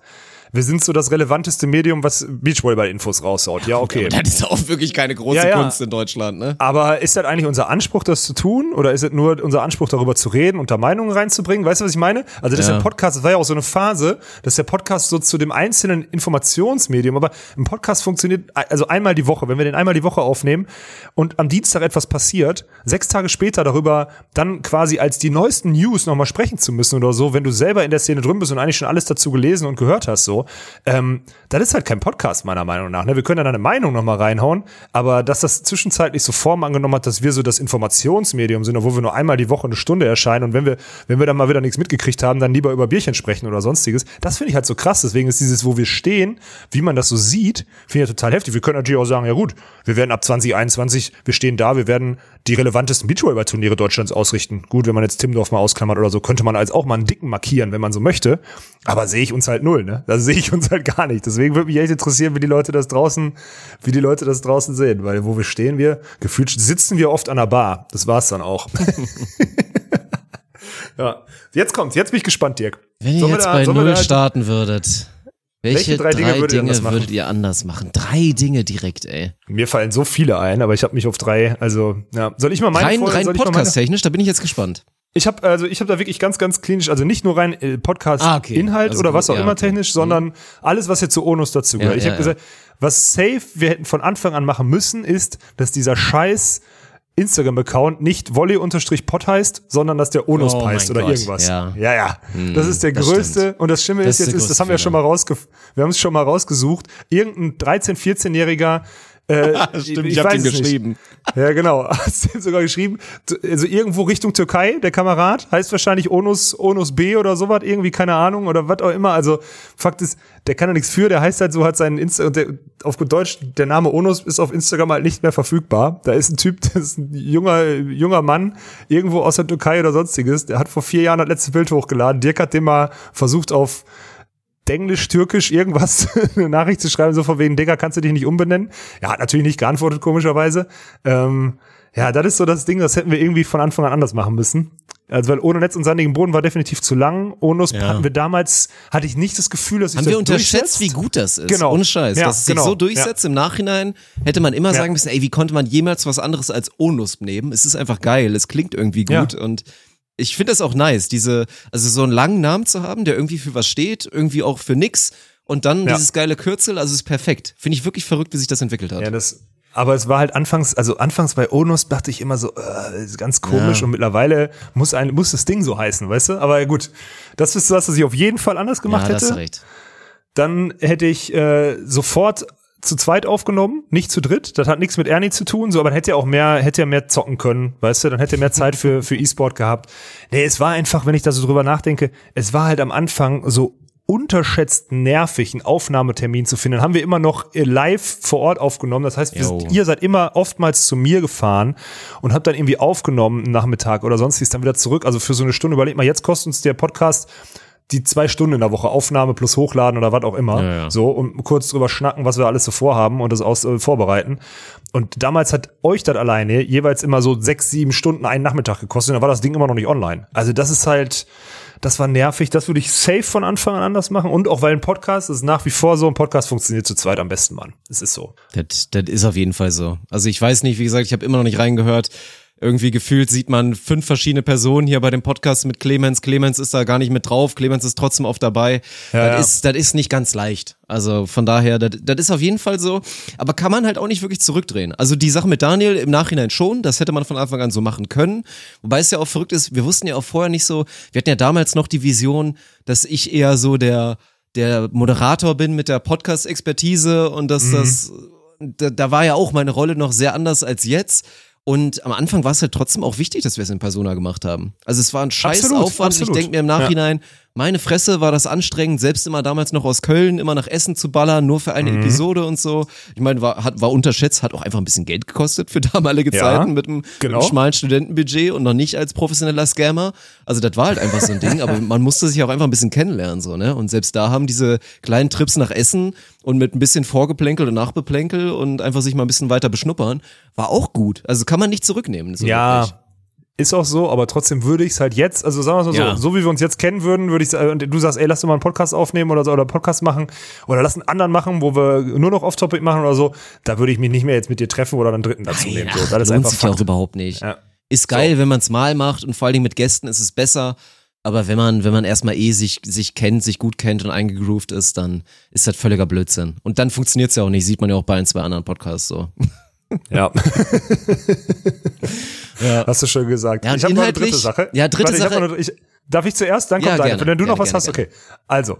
wir sind so das relevanteste Medium, was Beachvolleyball-Infos raushaut. Ja, okay. Das ist auch wirklich keine große Ja, ja. Kunst in Deutschland, ne? Aber ist das eigentlich unser Anspruch, das zu tun? Oder ist es nur unser Anspruch, darüber zu reden und da Meinungen reinzubringen? Weißt du, was ich meine? Also, das ist Ja. der Podcast, das war ja auch so eine Phase, dass der Podcast so zu dem einzelnen Informationsmedium, aber ein Podcast funktioniert also einmal die Woche, wenn wir den einmal die Woche aufnehmen und am Dienstag etwas passiert, sechs Tage später darüber dann quasi als die neuesten News nochmal sprechen zu müssen oder so, wenn du selber in der Szene drin bist und eigentlich schon alles dazu gelesen und gehört hast, so, ähm, das ist halt kein Podcast, meiner Meinung nach. Ne? Wir können dann eine Meinung nochmal reinhauen, aber dass das zwischenzeitlich so Form angenommen hat, dass wir so das Informationsmedium sind, obwohl wir nur einmal die Woche eine Stunde erscheinen und wenn wir, wenn wir dann mal wieder nichts mitgekriegt haben, dann lieber über Bierchen sprechen oder sonstiges. Das finde ich halt so krass. Deswegen ist dieses, wo wir stehen, wie man das so sieht, finde ich ja total heftig. Wir können natürlich auch sagen, ja gut, wir werden ab 2021, wir stehen da, wir werden die relevantesten Beachvolleyball-Turniere Deutschlands ausrichten. Gut, wenn man jetzt Timdorf mal ausklammert oder so, könnte man als auch mal einen dicken markieren, wenn man so möchte. Aber sehe ich uns halt null, ne? Da sehe ich uns halt gar nicht. Deswegen würde mich echt interessieren, wie die Leute das draußen, wie die Leute das draußen sehen. Weil wo wir stehen, wir, gefühlt sitzen wir oft an der Bar. Das war's dann auch. ja. Jetzt kommt's. Jetzt bin ich gespannt, Dirk. Wenn ihr jetzt da- bei Null da- starten würdet, welche, drei, Dinge, würdet ihr anders machen? würdet ihr anders machen? Drei Dinge direkt, ey. Mir fallen so viele ein, aber ich habe mich auf drei, also, ja. Soll ich mal meine Rein, rein podcast-technisch, da bin ich jetzt gespannt. Ich habe also ich habe da wirklich ganz ganz klinisch, also nicht nur rein äh, Podcast Ah, okay. Inhalt Also oder gut, was auch ja, immer okay. technisch, sondern alles was jetzt zu Onus dazu gehört. Ja, ich ja, habe gesagt, was safe wir hätten von Anfang an machen müssen, ist, dass dieser Scheiß Instagram-Account nicht Volley-Pod heißt, sondern dass der Onus Oh heißt oder Gott, irgendwas. ja. ja, ja. das ist der das größte. stimmt. Und das Schlimme Das ist ist jetzt, ist, das haben wir größte schon mal rausge wir haben es schon mal rausgesucht. Irgendein 13-, 14-Jähriger äh, Stimmt, ich, ich hab weiß den es nicht. geschrieben. Ja, genau. Hast du sogar geschrieben. Also irgendwo Richtung Türkei, der Kamerad, heißt wahrscheinlich Onus, Onus B oder sowas, irgendwie, keine Ahnung, oder was auch immer. Also, Fakt ist, der kann ja nichts für, der heißt halt so, hat seinen Insta, und der, auf gut Deutsch, der Name Onus ist auf Instagram halt nicht mehr verfügbar. Da ist ein Typ, das ist ein junger, junger Mann, irgendwo aus der Türkei oder sonstiges, der hat vor vier Jahren das letzte Bild hochgeladen. Dirk hat dem mal versucht auf Englisch, Türkisch, irgendwas, eine Nachricht zu schreiben, so von wegen, Digga, kannst du dich nicht umbenennen? Er hat natürlich nicht geantwortet, komischerweise. Ähm, ja, das ist so das Ding, das hätten wir irgendwie von Anfang an anders machen müssen. Also, weil ohne Netz und sandigen Boden war definitiv zu lang. Onus Ja. hatten wir damals, hatte ich nicht das Gefühl, dass sich Haben das wir unterschätzt, durchsetzt. wie gut das ist. Genau. Ohne Scheiß. Ja, dass es sich genau. so durchsetzt im Nachhinein, hätte man immer Ja. sagen müssen, ey, wie konnte man jemals was anderes als Onus nehmen? Es ist einfach geil, es klingt irgendwie gut Ja. und ich finde das auch nice, diese, also so einen langen Namen zu haben, der irgendwie für was steht, irgendwie auch für nix und dann Ja. dieses geile Kürzel, also ist perfekt. Finde ich wirklich verrückt, wie sich das entwickelt hat. Ja, das, aber es war halt anfangs, also anfangs bei Onus dachte ich immer so, äh, ist ganz komisch Ja. und mittlerweile muss ein, muss das Ding so heißen, weißt du? Aber gut, das ist was, was ich auf jeden Fall anders gemacht ja, hätte. du recht. Dann hätte ich äh, sofort zu zweit aufgenommen, nicht zu dritt. Das hat nichts mit Ernie zu tun, so, aber dann hätte er auch mehr, hätte er mehr zocken können, weißt du, dann hätte er mehr Zeit für, für E-Sport gehabt. Nee, es war einfach, wenn ich da so drüber nachdenke, es war halt am Anfang so unterschätzt nervig, einen Aufnahmetermin zu finden. Dann haben wir immer noch äh, live vor Ort aufgenommen. Das heißt, sind, ihr seid immer oftmals zu mir gefahren und habt dann irgendwie aufgenommen einen Nachmittag oder sonst wie ist dann wieder zurück. Also für so eine Stunde, überleg mal, jetzt kostet uns der Podcast die zwei Stunden in der Woche Aufnahme plus Hochladen oder was auch immer. Ja, ja. So und kurz drüber schnacken, was wir alles so vorhaben und das aus äh, vorbereiten. Und damals hat euch das alleine jeweils immer so sechs, sieben Stunden einen Nachmittag gekostet. Und dann war das Ding immer noch nicht online. Also das ist halt, das war nervig. Das würde ich safe von Anfang an anders machen. Und auch weil ein Podcast ist nach wie vor so, ein Podcast funktioniert zu zweit am besten, Mann. Es ist so. Das, das ist auf jeden Fall so. Also ich weiß nicht, wie gesagt, ich habe immer noch nicht reingehört. Irgendwie gefühlt sieht man fünf verschiedene Personen hier bei dem Podcast mit Clemens. Clemens ist da gar nicht mit drauf. Clemens ist trotzdem oft dabei. Ja, das, ja. Ist, das ist nicht ganz leicht. Also von daher, das, das ist auf jeden Fall so. Aber kann man halt auch nicht wirklich zurückdrehen. Also die Sache mit Daniel im Nachhinein schon. Das hätte man von Anfang an so machen können. Wobei es ja auch verrückt ist. Wir wussten ja auch vorher nicht so. Wir hatten ja damals noch die Vision, dass ich eher so der der Moderator bin mit der Podcast-Expertise und dass das, da, da war ja auch meine Rolle noch sehr anders als jetzt. Und am Anfang war es halt trotzdem auch wichtig, dass wir es in Persona gemacht haben. Also es war ein scheiß Absolut, Aufwand. absolut. Ich denke mir im Nachhinein, meine Fresse war das anstrengend, selbst immer damals noch aus Köln, immer nach Essen zu ballern, nur für eine Mhm. Episode und so. Ich meine, war, hat, war unterschätzt, hat auch einfach ein bisschen Geld gekostet für damalige Ja, Zeiten mit einem, mit genau. einem schmalen Studentenbudget und noch nicht als professioneller Scammer. Also das war halt einfach so ein Ding, aber man musste sich auch einfach ein bisschen kennenlernen, so, ne? Und selbst da haben diese kleinen Trips nach Essen und mit ein bisschen Vorgeplänkel und Nachbeplänkel und einfach sich mal ein bisschen weiter beschnuppern, war auch gut. Also kann man nicht zurücknehmen. So ja. wirklich. Ist auch so, aber trotzdem würde ich es halt jetzt, also sagen wir es mal Ja. so, so wie wir uns jetzt kennen würden, würde ich und du sagst, ey, lass doch mal einen Podcast aufnehmen oder so, oder Podcast machen oder lass einen anderen machen, wo wir nur noch Off-Topic machen oder so, da würde ich mich nicht mehr jetzt mit dir treffen oder einen dritten dazu nehmen. So, Ach, das ist lohnt sich ja auch Fakt. überhaupt nicht. Ja. Ist geil, wenn man es mal macht und vor allen Dingen mit Gästen ist es besser. Aber wenn man, wenn man erstmal eh sich, sich kennt, sich gut kennt und eingegroovt ist, dann ist das völliger Blödsinn. Und dann funktioniert es ja auch nicht, sieht man ja auch bei ein, zwei anderen Podcasts so. Ja. Hast du schon gesagt. Ja, ich habe noch eine dritte Sache. ja, dritte hab Sache- noch ich, darf ich zuerst? Dann kommt Ja, deine. gerne, Wenn du noch gerne, was hast, gerne, okay. Also,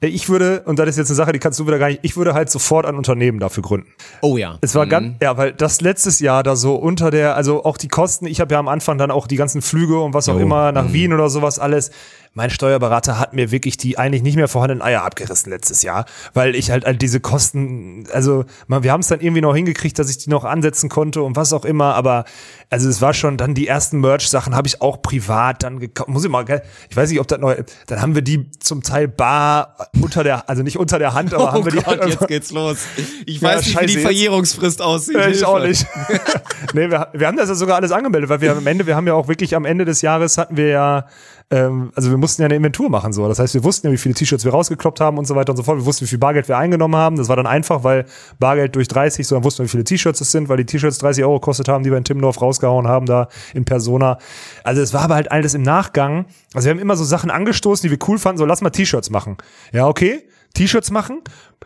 ich würde, und das ist jetzt eine Sache, die kannst du wieder gar nicht, ich würde halt sofort ein Unternehmen dafür gründen. Oh ja. Es war ganz, ja, weil das letztes Jahr da so unter der, also auch die Kosten, ich habe ja am Anfang dann auch die ganzen Flüge und was auch Jo, immer nach mhm. Wien oder sowas alles. Mein Steuerberater hat mir wirklich die eigentlich nicht mehr vorhandenen Eier abgerissen letztes Jahr, weil ich halt, halt diese Kosten, also man, wir haben es dann irgendwie noch hingekriegt, dass ich die noch ansetzen konnte und was auch immer, aber also es war schon dann die ersten Merch-Sachen habe ich auch privat dann gekauft. Muss ich mal, ich weiß nicht, ob das neu, dann haben wir die zum Teil bar unter der, also nicht unter der Hand, aber Oh haben wir die Gott, halt jetzt geht's los. Ich Ja, weiß nicht, wie scheiße die jetzt. Verjährungsfrist aussieht. Ich Hilfe. auch nicht. nee, wir, wir haben das ja sogar alles angemeldet, weil wir am Ende, wir haben ja auch wirklich am Ende des Jahres hatten wir ja ähm, also wir mussten ja eine Inventur machen so. Das heißt, wir wussten ja, wie viele T-Shirts wir rausgekloppt haben und so weiter und so fort. Wir wussten, wie viel Bargeld wir eingenommen haben. Das war dann einfach, weil Bargeld durch 30, so dann wussten wir, wie viele T-Shirts es sind, weil die T-Shirts 30 Euro gekostet haben, die wir in Timmendorf rausgehauen haben, da in Persona. Also es war aber halt alles im Nachgang. Also wir haben immer so Sachen angestoßen, die wir cool fanden, so lass mal T-Shirts machen. Ja, okay. T-Shirts machen,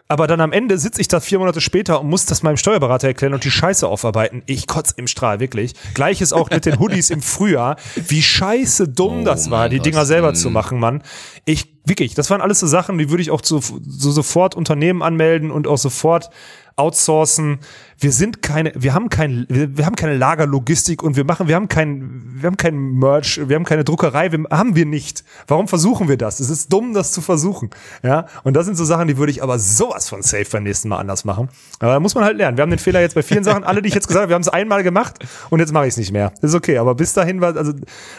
aber dann am Ende sitze ich da vier Monate später und muss das meinem Steuerberater erklären und die Scheiße aufarbeiten. Ich kotz im Strahl, wirklich. Gleiches auch mit den Hoodies im Frühjahr. Wie scheiße dumm Oh das war, die Gott. Dinger selber zu machen, Mann. Ich, wirklich, das waren alles so Sachen, die würde ich auch zu, so sofort Unternehmen anmelden und auch sofort outsourcen. Wir sind keine, wir haben kein, wir, wir haben keine Lagerlogistik und wir machen, wir haben kein, wir haben kein Merch, wir haben keine Druckerei, wir, haben wir nicht. Warum versuchen wir das? Es ist dumm, das zu versuchen. Ja, und das sind so Sachen, die würde ich aber sowas von safe beim nächsten Mal anders machen. Aber da muss man halt lernen. Wir haben den Fehler jetzt bei vielen Sachen, alle, die ich jetzt gesagt habe, wir haben es einmal gemacht und jetzt mache ich es nicht mehr. Das ist okay, aber bis dahin war, also,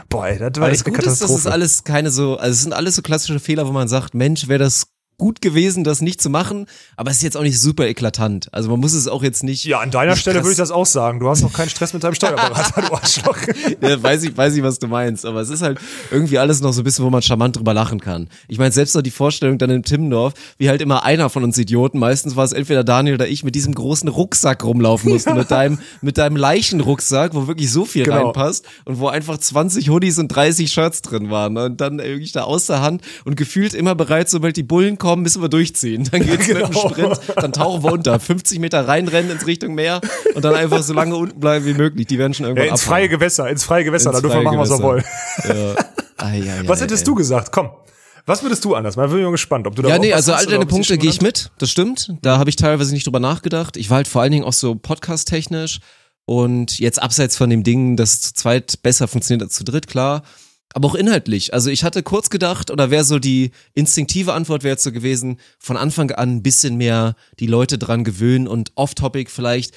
boah, das war echt das eine Gute ist, das ist Katastrophe. alles keine so, also es sind alles so klassische Fehler, wo man sagt, Mensch, wäre das gut gewesen, das nicht zu machen, aber es ist jetzt auch nicht super eklatant. Also man muss es auch jetzt nicht. Ja, an deiner Stelle krass- würde ich das auch sagen. Du hast noch keinen Stress mit deinem Steuerberater, du Arschloch. ja, weiß ich, weiß ich, was du meinst, aber es ist halt irgendwie alles noch so ein bisschen, wo man charmant drüber lachen kann. Ich meine, selbst noch die Vorstellung dann in Timmendorf, wie halt immer einer von uns Idioten, meistens war es entweder Daniel oder ich, mit diesem großen Rucksack rumlaufen mussten, mit deinem, mit deinem Leichenrucksack, wo wirklich so viel Genau. reinpasst und wo einfach 20 Hoodies und 30 Shirts drin waren und dann wirklich da aus der Hand und gefühlt immer bereit, sobald die Bullen kommen, müssen wir durchziehen. Dann geht's mit dem Genau. Sprint, dann tauchen wir unter, 50 Meter reinrennen ins Richtung Meer und dann einfach so lange unten bleiben wie möglich. Die werden schon irgendwann Ja, ins abhauen. freie Gewässer, ins freie Gewässer, Ins da dürfen wir machen, was wir wollen. Ja. Ai, ai, Was ai, hättest du gesagt? Komm. Was würdest du anders? Mal bin ich mal gespannt, ob du da Ja, nee, was also all deine Punkte gehe ich mit, das stimmt. Da habe ich teilweise nicht drüber nachgedacht. Ich war halt vor allen Dingen auch so podcast-technisch und jetzt abseits von dem Ding, das zu zweit besser funktioniert als zu dritt, klar. Aber auch inhaltlich. Also ich hatte kurz gedacht, oder wäre so die instinktive Antwort wäre jetzt so gewesen, von Anfang an ein bisschen mehr die Leute dran gewöhnen und off-topic vielleicht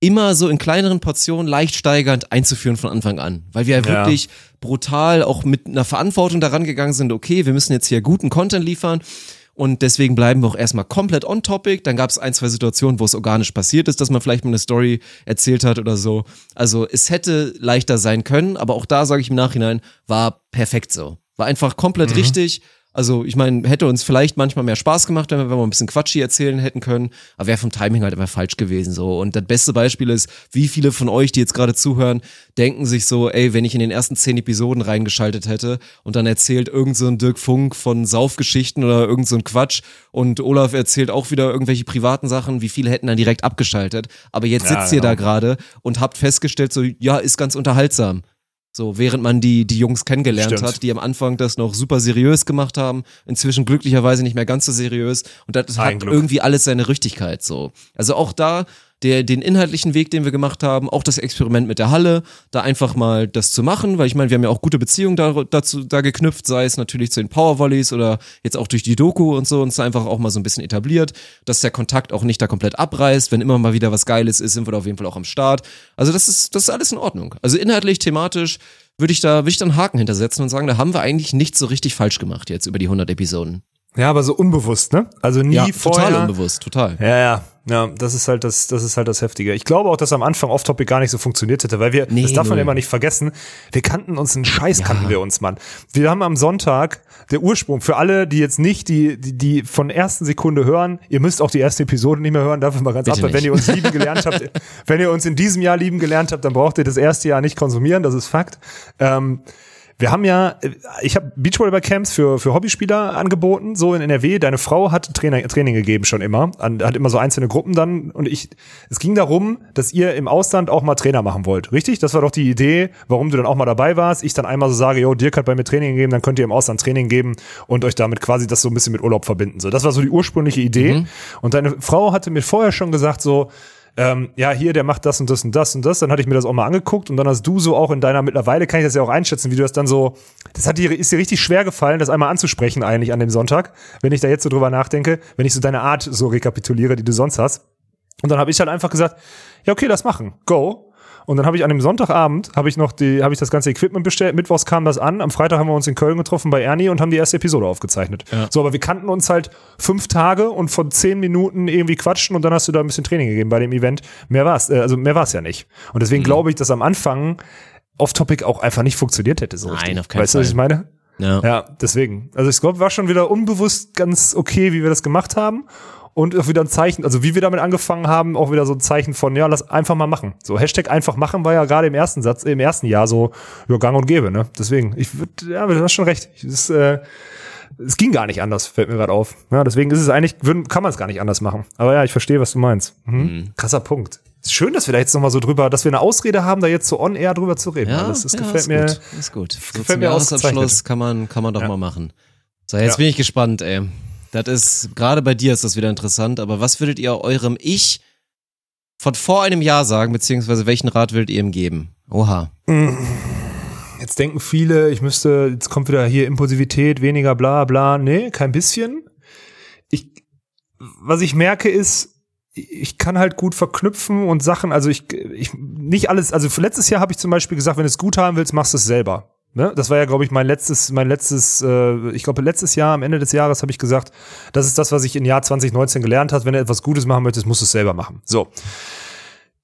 immer so in kleineren Portionen leicht steigernd einzuführen von Anfang an. Weil wir ja Ja. wirklich brutal auch mit einer Verantwortung daran gegangen sind, okay, wir müssen jetzt hier guten Content liefern und deswegen bleiben wir auch erstmal komplett on topic. Dann gab es ein, zwei Situationen, wo es organisch passiert ist, dass man vielleicht mal eine Story erzählt hat oder so. Also es hätte leichter sein können, aber auch da sage ich im Nachhinein, war perfekt so. War einfach komplett richtig. Also ich meine, hätte uns vielleicht manchmal mehr Spaß gemacht, wenn wir, wenn wir ein bisschen Quatschi erzählen hätten können, aber wäre vom Timing halt immer falsch gewesen so. Und das beste Beispiel ist, wie viele von euch, die jetzt gerade zuhören, denken sich so, ey, wenn ich in den ersten zehn Episoden reingeschaltet hätte und dann erzählt irgend so ein Dirk Funk von Saufgeschichten oder irgend so ein Quatsch und Olaf erzählt auch wieder irgendwelche privaten Sachen, wie viele hätten dann direkt abgeschaltet. Aber jetzt Ja, sitzt ihr da genau. gerade und habt festgestellt, so, ja, ist ganz unterhaltsam. So, während man die, die Jungs kennengelernt Stimmt. hat, die am Anfang das noch super seriös gemacht haben, inzwischen glücklicherweise nicht mehr ganz so seriös. Und das Ein hat Glück. irgendwie alles seine Richtigkeit so. Also auch da, der, den inhaltlichen Weg, den wir gemacht haben, auch das Experiment mit der Halle, da einfach mal das zu machen, weil ich meine, wir haben ja auch gute Beziehungen da, dazu da geknüpft, sei es natürlich zu den Powervolleys oder jetzt auch durch die Doku und so, uns einfach auch mal so ein bisschen etabliert, dass der Kontakt auch nicht da komplett abreißt. Wenn immer mal wieder was Geiles ist, sind wir da auf jeden Fall auch am Start. Also das ist, das ist alles in Ordnung. Also inhaltlich, thematisch würde ich da, würde ich da einen Haken hintersetzen und sagen, da haben wir eigentlich nicht so richtig falsch gemacht jetzt über die 100 Episoden. Ja, aber so unbewusst, ne? Also nie vorher. total unbewusst, total. Ja, ja, ja, das ist halt das, das ist halt das Heftige. Ich glaube auch, dass am Anfang Off-Topic gar nicht so funktioniert hätte, weil wir, Nee, das darf man immer nicht vergessen, wir kannten uns einen Scheiß, kannten wir uns, Mann. Wir haben am Sonntag, der Ursprung, für alle, die jetzt nicht die, die, die von ersten Sekunde hören, ihr müsst auch die erste Episode nicht mehr hören, dafür mal ganz Bitte ab, wenn ihr uns lieben gelernt habt, wenn ihr uns in diesem Jahr lieben gelernt habt, dann braucht ihr das erste Jahr nicht konsumieren, das ist Fakt. Ähm, wir haben ja, ich habe Beachvolleyball-Camps für, für Hobbyspieler angeboten, so in NRW. Deine Frau hat Training, Training gegeben schon immer, an, hat immer so einzelne Gruppen dann. Und ich, es ging darum, dass ihr im Ausland auch mal Trainer machen wollt, richtig? Das war doch die Idee, warum du dann auch mal dabei warst. Ich dann einmal so sage, yo, Dirk hat bei mir Training gegeben, dann könnt ihr im Ausland Training geben und euch damit quasi das so ein bisschen mit Urlaub verbinden. So, das war so die ursprüngliche Idee. Und deine Frau hatte mir vorher schon gesagt, so, ähm, ja, hier, der macht das und das und das und das. Dann hatte ich mir das auch mal angeguckt und dann hast du so auch in deiner, mittlerweile kann ich das ja auch einschätzen, wie du das dann so, das hat dir, ist dir richtig schwer gefallen, das einmal anzusprechen eigentlich an dem Sonntag, wenn ich da jetzt so drüber nachdenke, wenn ich so deine Art so rekapituliere, die du sonst hast. Und dann habe ich halt einfach gesagt, ja, okay, das machen, go. Und dann habe ich an dem Sonntagabend habe ich noch die, habe ich das ganze Equipment bestellt. Mittwochs kam das an. Am Freitag haben wir uns in Köln getroffen bei Ernie und haben die erste Episode aufgezeichnet. So, aber wir kannten uns halt fünf Tage und von zehn Minuten irgendwie quatschen und dann hast du da ein bisschen Training gegeben bei dem Event. Mehr war's, äh, also mehr war's ja nicht. Und deswegen Mhm. glaube ich, dass am Anfang Off-Topic auch einfach nicht funktioniert hätte so Nein, richtig. auf keinen weißt du, was Fall. ich meine? Ja. Ja, deswegen. Also ich glaube, war schon wieder unbewusst ganz okay, wie wir das gemacht haben. Und auch wieder ein Zeichen, also wie wir damit angefangen haben, auch wieder so ein Zeichen von, ja, lass einfach mal machen. So, Hashtag einfach machen war ja gerade im ersten Satz, im ersten Jahr so, ja, gang und gäbe, ne? Deswegen, ich würde, ja, du hast schon recht. Das, äh, es ging gar nicht anders, fällt mir gerade auf. Ja, deswegen ist es eigentlich, würden, kann man es gar nicht anders machen. Aber ja, ich verstehe, was du meinst. Mhm. Krasser Punkt. Ist schön, dass wir da jetzt nochmal so drüber, dass wir eine Ausrede haben, da jetzt so on air drüber zu reden. Ja, das, das ja, gefällt ist mir. Gut. Ist gut. So gefällt zum mir Jahresabschluss kann man, kann man doch Ja. mal machen. So, jetzt Ja. bin ich gespannt, ey. Das ist, gerade bei dir ist das wieder interessant, aber was würdet ihr eurem Ich von vor einem Jahr sagen, beziehungsweise welchen Rat würdet ihr ihm geben? Oha. Jetzt denken viele, ich müsste, jetzt kommt wieder hier Impulsivität, weniger bla bla. Nee, kein bisschen. Ich, was ich merke ist, ich kann halt gut verknüpfen und Sachen, also ich, ich nicht alles, also für letztes Jahr habe ich zum Beispiel gesagt, wenn du es gut haben willst, machst du es selber. Ne? Das war ja, glaube ich, mein letztes, mein letztes, äh, ich glaube, letztes Jahr, am Ende des Jahres habe ich gesagt, das ist das, was ich im Jahr 2019 gelernt habe. Wenn du etwas Gutes machen möchtest, musst du es selber machen. So.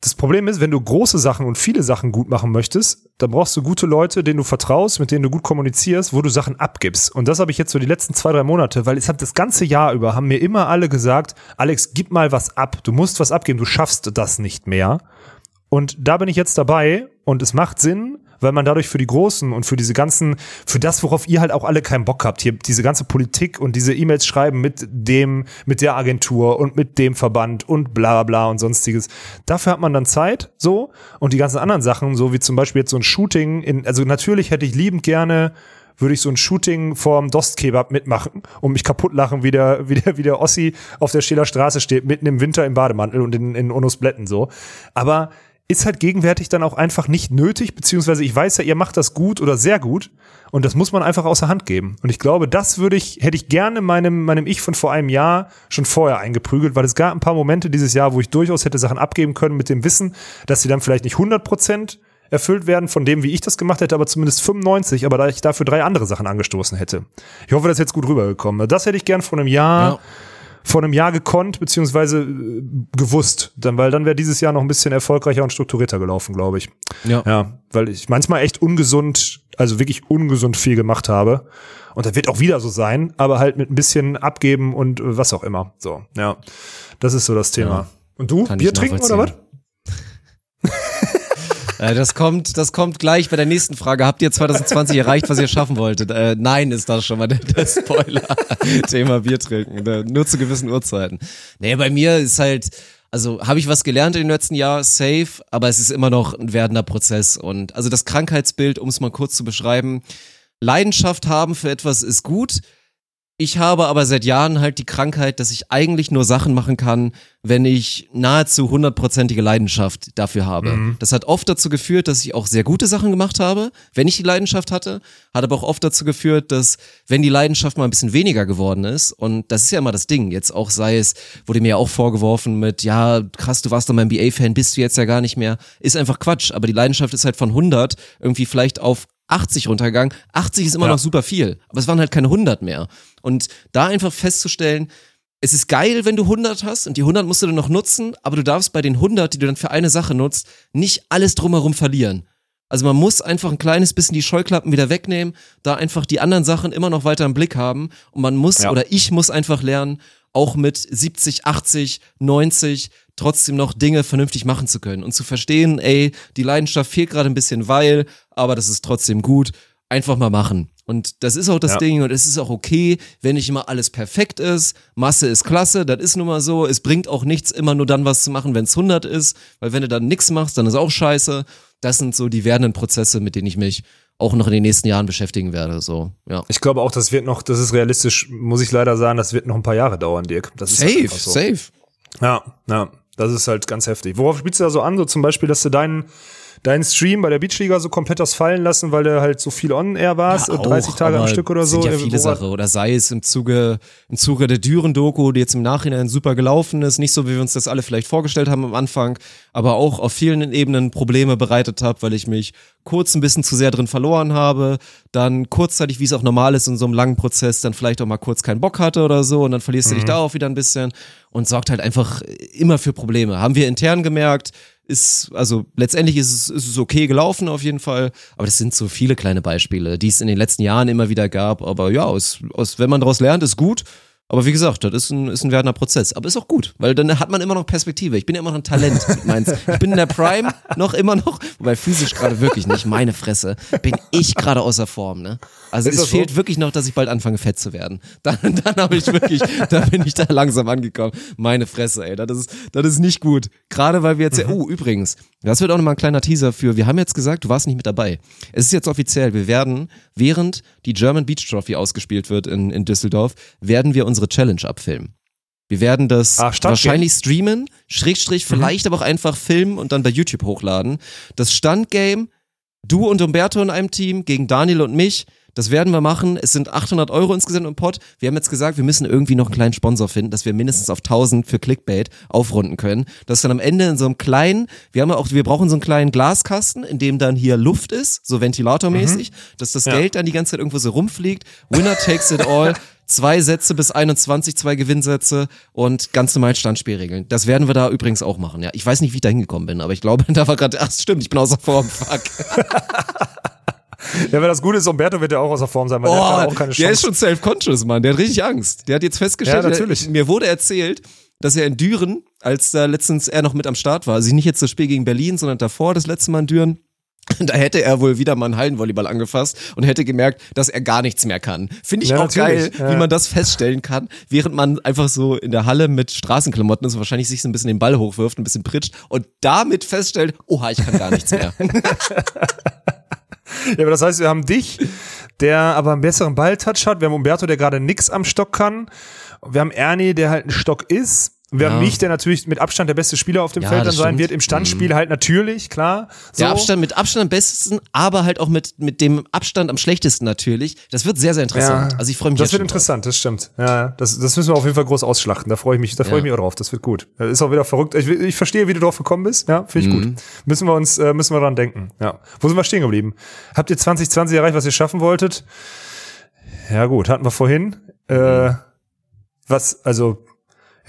Das Problem ist, wenn du große Sachen und viele Sachen gut machen möchtest, dann brauchst du gute Leute, denen du vertraust, mit denen du gut kommunizierst, wo du Sachen abgibst. Und das habe ich jetzt so die letzten zwei, drei Monate, weil es hat das ganze Jahr über, haben mir immer alle gesagt, Alex, gib mal was ab. Du musst was abgeben, du schaffst das nicht mehr. Und da bin ich jetzt dabei und es macht Sinn, weil man dadurch für die Großen und für diese ganzen, für das, worauf ihr halt auch alle keinen Bock habt, hier diese ganze Politik und diese E-Mails schreiben mit dem, mit der Agentur und mit dem Verband und bla bla und sonstiges. Dafür hat man dann Zeit, so, und die ganzen anderen Sachen, so wie zum Beispiel jetzt so ein Shooting in, also natürlich hätte ich liebend gerne würde ich so ein Shooting vorm Dost-Kebab mitmachen und mich kaputt lachen, wie der, wie der, wie der Ossi auf der Stehler Straße steht, mitten im Winter im Bademantel und in, in Onus Blätten so. Aber ist halt gegenwärtig dann auch einfach nicht nötig, beziehungsweise ich weiß ja, ihr macht das gut oder sehr gut und das muss man einfach außer Hand geben. Und ich glaube, das würde ich, hätte ich gerne meinem, meinem Ich von vor einem Jahr schon vorher eingeprügelt, weil es gab ein paar Momente dieses Jahr, wo ich durchaus hätte Sachen abgeben können mit dem Wissen, dass sie dann vielleicht nicht 100 Prozent erfüllt werden von dem, wie ich das gemacht hätte, aber zumindest 95, aber da ich dafür drei andere Sachen angestoßen hätte. Ich hoffe, das ist jetzt gut rübergekommen. Das hätte ich gern vor einem Jahr, Ja. Vor einem Jahr gekonnt, beziehungsweise äh, gewusst, dann, weil dann wäre dieses Jahr noch ein bisschen erfolgreicher und strukturierter gelaufen, glaube ich. Ja. Ja, weil ich manchmal echt ungesund, also wirklich ungesund viel gemacht habe. Und das wird auch wieder so sein, aber halt mit ein bisschen abgeben und äh, was auch immer. So, ja. Das ist so das Thema. Ja. Und du? Kann Bier trinken oder was? Äh, das kommt, das kommt gleich bei der nächsten Frage. Habt ihr 2020 erreicht, was ihr schaffen wolltet? Äh, nein, ist das schon mal der, der Spoiler. Thema Bier trinken, äh, nur zu gewissen Uhrzeiten. Nee, bei mir ist halt, also habe ich was gelernt in den letzten Jahren, safe, aber es ist immer noch ein werdender Prozess. Und also das Krankheitsbild, um es mal kurz zu beschreiben, Leidenschaft haben für etwas ist gut. Ich habe aber seit Jahren halt die Krankheit, dass ich eigentlich nur Sachen machen kann, wenn ich nahezu hundertprozentige Leidenschaft dafür habe. Das hat oft dazu geführt, dass ich auch sehr gute Sachen gemacht habe, wenn ich die Leidenschaft hatte, hat aber auch oft dazu geführt, dass wenn die Leidenschaft mal ein bisschen weniger geworden ist, und das ist ja immer das Ding, jetzt auch sei es, wurde mir ja auch vorgeworfen mit, ja, krass, du warst doch mal NBA-Fan, bist du jetzt ja gar nicht mehr, ist einfach Quatsch, aber die Leidenschaft ist halt von 100 irgendwie vielleicht auf 80 runtergegangen. 80 ist immer Ja. noch super viel, aber es waren halt keine 100 mehr. Und da einfach festzustellen, es ist geil, wenn du 100 hast und die 100 musst du dann noch nutzen, aber du darfst bei den 100, die du dann für eine Sache nutzt, nicht alles drumherum verlieren. Also man muss einfach ein kleines bisschen die Scheuklappen wieder wegnehmen, da einfach die anderen Sachen immer noch weiter im Blick haben und man muss Ja. oder ich muss einfach lernen, auch mit 70, 80, 90 trotzdem noch Dinge vernünftig machen zu können und zu verstehen, ey, die Leidenschaft fehlt gerade ein bisschen, weil, aber das ist trotzdem gut, einfach mal machen. Und das ist auch das Ja. Ding und es ist auch okay, wenn nicht immer alles perfekt ist. Masse ist klasse, das ist nun mal so. Es bringt auch nichts, immer nur dann was zu machen, wenn es 100 ist, weil wenn du dann nichts machst, dann ist auch scheiße. Das sind so die werdenden Prozesse, mit denen ich mich auch noch in den nächsten Jahren beschäftigen werde. So, ja. Ich glaube auch, das wird noch, das ist realistisch, muss ich leider sagen, das wird noch ein paar Jahre dauern, Dirk. Das ist Safe, einfach so. safe. Ja, ja, das ist halt ganz heftig. Worauf spielst du da so an? So zum Beispiel, dass du deinen deinen Stream bei der Beachliga so komplett das fallen lassen, weil du halt so viel on-air warst, Ja, äh, 30 auch, Tage am Stück oder so. Sind ja Äh, viele Sachen. Oder sei es im Zuge, im Zuge der Düren-Doku, die jetzt im Nachhinein super gelaufen ist. Nicht so, wie wir uns das alle vielleicht vorgestellt haben am Anfang, aber auch auf vielen Ebenen Probleme bereitet habe, weil ich mich kurz ein bisschen zu sehr drin verloren habe. Dann kurzzeitig, wie es auch normal ist in so einem langen Prozess, dann vielleicht auch mal kurz keinen Bock hatte oder so. Und dann verlierst du dich darauf wieder ein bisschen und sorgt halt einfach immer für Probleme. Haben wir intern gemerkt, ist, also letztendlich ist es, ist es okay gelaufen auf jeden Fall, aber das sind so viele kleine Beispiele, die es in den letzten Jahren immer wieder gab, aber ja, aus, aus, wenn man daraus lernt, ist gut. Aber wie gesagt, das ist ein, ist ein werdender Prozess. Aber ist auch gut, weil dann hat man immer noch Perspektive. Ich bin ja immer noch ein Talent mit Mainz. Ich bin in der Prime noch immer noch, wobei physisch gerade wirklich nicht, meine Fresse, bin ich gerade außer Form, ne? Also Ist es das so? fehlt wirklich noch, dass ich bald anfange fett zu werden. Dann, dann habe ich wirklich, da bin ich da langsam angekommen. Meine Fresse, ey, das ist, das ist nicht gut. Gerade weil wir jetzt, Mhm. oh, übrigens, das wird auch nochmal ein kleiner Teaser für, wir haben jetzt gesagt, du warst nicht mit dabei. Es ist jetzt offiziell, wir werden, während die German Beach Trophy ausgespielt wird in, in Düsseldorf, werden wir unsere Challenge abfilmen. Wir werden das Ah, wahrscheinlich streamen, Schrägstrich, vielleicht aber auch einfach filmen und dann bei YouTube hochladen. Das Standgame, du und Umberto in einem Team gegen Daniel und mich. Das werden wir machen. Es sind 800 Euro insgesamt im Pot. Wir haben jetzt gesagt, wir müssen irgendwie noch einen kleinen Sponsor finden, dass wir mindestens auf 1000 für Clickbait aufrunden können. Das ist dann am Ende in so einem kleinen, wir haben ja auch, wir brauchen so einen kleinen Glaskasten, in dem dann hier Luft ist, so ventilatormäßig, dass das Ja. Geld dann die ganze Zeit irgendwo so rumfliegt. Winner takes it all. Zwei Sätze bis 21, zwei Gewinnsätze und ganz normal Standspielregeln. Das werden wir da übrigens auch machen, ja. Ich weiß nicht, wie ich da hingekommen bin, aber ich glaube, da war gerade, ach stimmt, ich bin außer Form, fuck. Ja, wenn das Gute ist, Umberto wird ja auch außer Form sein, weil der hat auch keine Chance. Oh, der ist schon self-conscious, Mann. Der hat richtig Angst. Der hat jetzt festgestellt, Ja, natürlich. Der, mir wurde erzählt, dass er in Düren, als da letztens er noch mit am Start war, also nicht jetzt das Spiel gegen Berlin, sondern davor, das letzte Mal in Düren, da hätte er wohl wieder mal einen Hallenvolleyball angefasst und hätte gemerkt, dass er gar nichts mehr kann. Finde ich Ja, auch geil, ja. wie man das feststellen kann, während man einfach so in der Halle mit Straßenklamotten ist und wahrscheinlich sich so ein bisschen den Ball hochwirft, ein bisschen pritscht und damit feststellt, oha, ich kann gar nichts mehr. Ja, aber das heißt, wir haben dich, der aber einen besseren Balltouch hat. Wir haben Umberto, der gerade nix am Stock kann. Wir haben Ernie, der halt ein Stock ist. Wir Ja. mich, der natürlich mit Abstand der beste Spieler auf dem Ja, Feld dann sein stimmt. Mhm. wird. Im Standspiel halt natürlich, klar. So. Der Abstand mit Abstand am besten, aber halt auch mit, mit dem Abstand am schlechtesten natürlich. Das wird sehr, sehr interessant. Ja, also ich freue mich Das wird schon drauf. interessant, das stimmt. Ja, das, das müssen wir auf jeden Fall groß ausschlachten. Da freue ich mich, da freue ich mich auch drauf. Das wird gut. Das ist auch wieder verrückt. Ich, ich verstehe, wie du drauf gekommen bist. Ja, finde ich Mhm. gut. Müssen wir uns, äh, müssen wir dran denken. Ja. Wo sind wir stehen geblieben? Habt ihr 2020 erreicht, was ihr schaffen wolltet? Ja, gut. Hatten wir vorhin. Äh, was, also,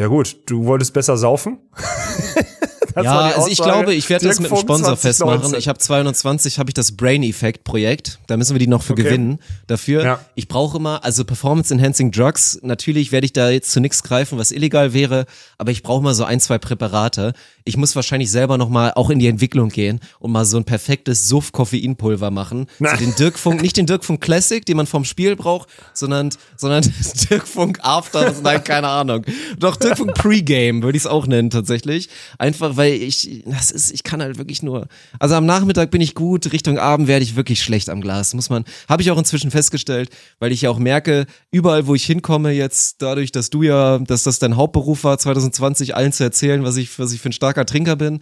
ja gut. Du wolltest besser saufen. Ja, also ich glaube, ich werde das mit dem Sponsor 2019. festmachen. Ich habe 220, habe ich das Brain Effect Projekt. Da müssen wir die noch für Okay. gewinnen. Dafür, Ja. ich brauche immer, also Performance Enhancing Drugs. Natürlich werde ich da jetzt zu nichts greifen, was illegal wäre, aber ich brauche mal so ein, zwei Präparate. Ich muss wahrscheinlich selber noch mal auch in die Entwicklung gehen und mal so ein perfektes Suff-Koffeinpulver machen. So Na. den Dirk Funk, nicht den Dirk Funk Classic, den man vom Spiel braucht, sondern, sondern Dirk Funk After, nein, keine Ahnung. Doch Dirk Funk Pre-Game würde ich es auch nennen tatsächlich. Einfach, weil ich, das ist, ich kann halt wirklich nur, also am Nachmittag bin ich gut, Richtung Abend werde ich wirklich schlecht am Glas, muss man, habe ich auch inzwischen festgestellt, weil ich ja auch merke, überall wo ich hinkomme jetzt, dadurch, dass du ja, dass das dein Hauptberuf war, 2020 allen zu erzählen, was ich, was ich für ein starker Trinker bin,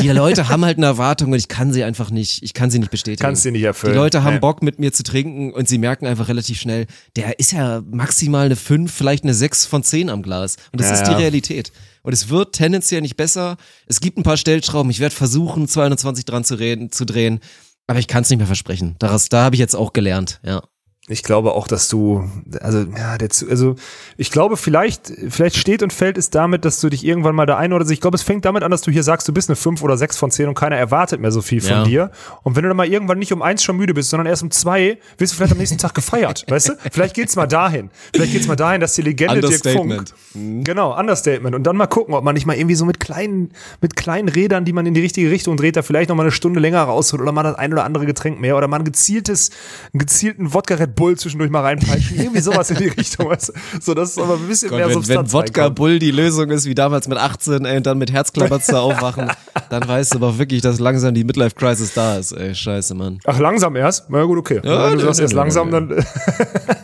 die Leute haben halt eine Erwartung und ich kann sie einfach nicht, ich kann sie nicht bestätigen. Kannst sie nicht erfüllen. Die Leute haben Nee. Bock mit mir zu trinken und sie merken einfach relativ schnell, der ist ja maximal eine 5, vielleicht eine 6 von 10 am Glas. Und das Ja, ist die ja. Realität. Und es wird tendenziell nicht besser. Es gibt ein paar Stellschrauben. Ich werde versuchen, 220 dran zu, reden, zu drehen. Aber ich kann es nicht mehr versprechen. Daraus, da habe ich jetzt auch gelernt, ja. Ich glaube auch, dass du, also, ja, der, also, ich glaube, vielleicht, vielleicht steht und fällt es damit, dass du dich irgendwann mal da einordnest. Ich glaube, es fängt damit an, dass du hier sagst, du bist eine 5 oder 6 von 10 und keiner erwartet mehr so viel von Ja. dir. Und wenn du dann mal irgendwann nicht um eins schon müde bist, sondern erst um zwei, wirst du vielleicht am nächsten Tag gefeiert, weißt du? Vielleicht geht's mal dahin. Vielleicht geht's mal dahin, dass die Legende Dirk Understatement. Funk, genau, Understatement. Und dann mal gucken, ob man nicht mal irgendwie so mit kleinen, mit kleinen Rädern, die man in die richtige Richtung dreht, da vielleicht noch mal eine Stunde länger rausholt oder mal das ein oder andere Getränk mehr oder mal ein gezieltes, einen gezielten Wodka Red Bull zwischendurch mal reinpeitschen. Irgendwie sowas in die Richtung, weißt du? So, dass es aber ein bisschen mehr wenn, Substanz wenn Wodka. Bull die Lösung ist, wie damals mit 18, ey, und dann mit Herzklapperzer aufwachen, dann weißt du aber wirklich, dass langsam die Midlife-Crisis da ist, ey. Scheiße, Mann. Ach, langsam erst? Na gut, okay. Ja, Wenn du sagst erst langsam, dann.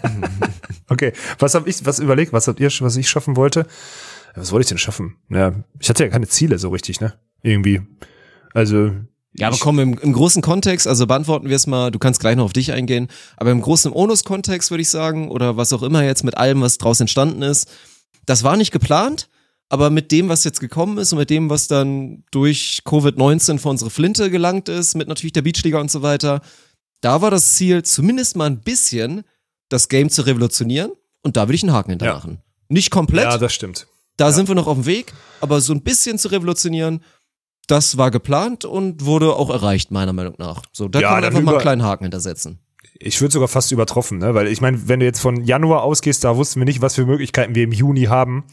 okay. Was hab ich, was überlegt, was habt ihr, was ich schaffen wollte? Was wollte ich denn schaffen? Ja, ich hatte ja keine Ziele so richtig, ne? Irgendwie. Also. Ja, aber komm, im, im großen Kontext, also beantworten wir es mal, du kannst gleich noch auf dich eingehen, aber im großen Onus-Kontext würde ich sagen, oder was auch immer jetzt mit allem, was draus entstanden ist, das war nicht geplant, aber mit dem, was jetzt gekommen ist und mit dem, was dann durch Covid-19 vor unsere Flinte gelangt ist, mit natürlich der Beachliga und so weiter, da war das Ziel, zumindest mal ein bisschen das Game zu revolutionieren und da würde ich einen Haken hintermachen. Nicht komplett, Ja, das stimmt. da sind wir noch auf dem Weg, aber so ein bisschen zu revolutionieren, das war geplant und wurde auch erreicht, meiner Meinung nach. So, da Ja, kann man einfach mal einen kleinen Haken hintersetzen. Ich würde sogar fast übertroffen, ne? Weil ich meine, wenn du jetzt von Januar ausgehst, da wussten wir nicht, was für Möglichkeiten wir im Juni haben,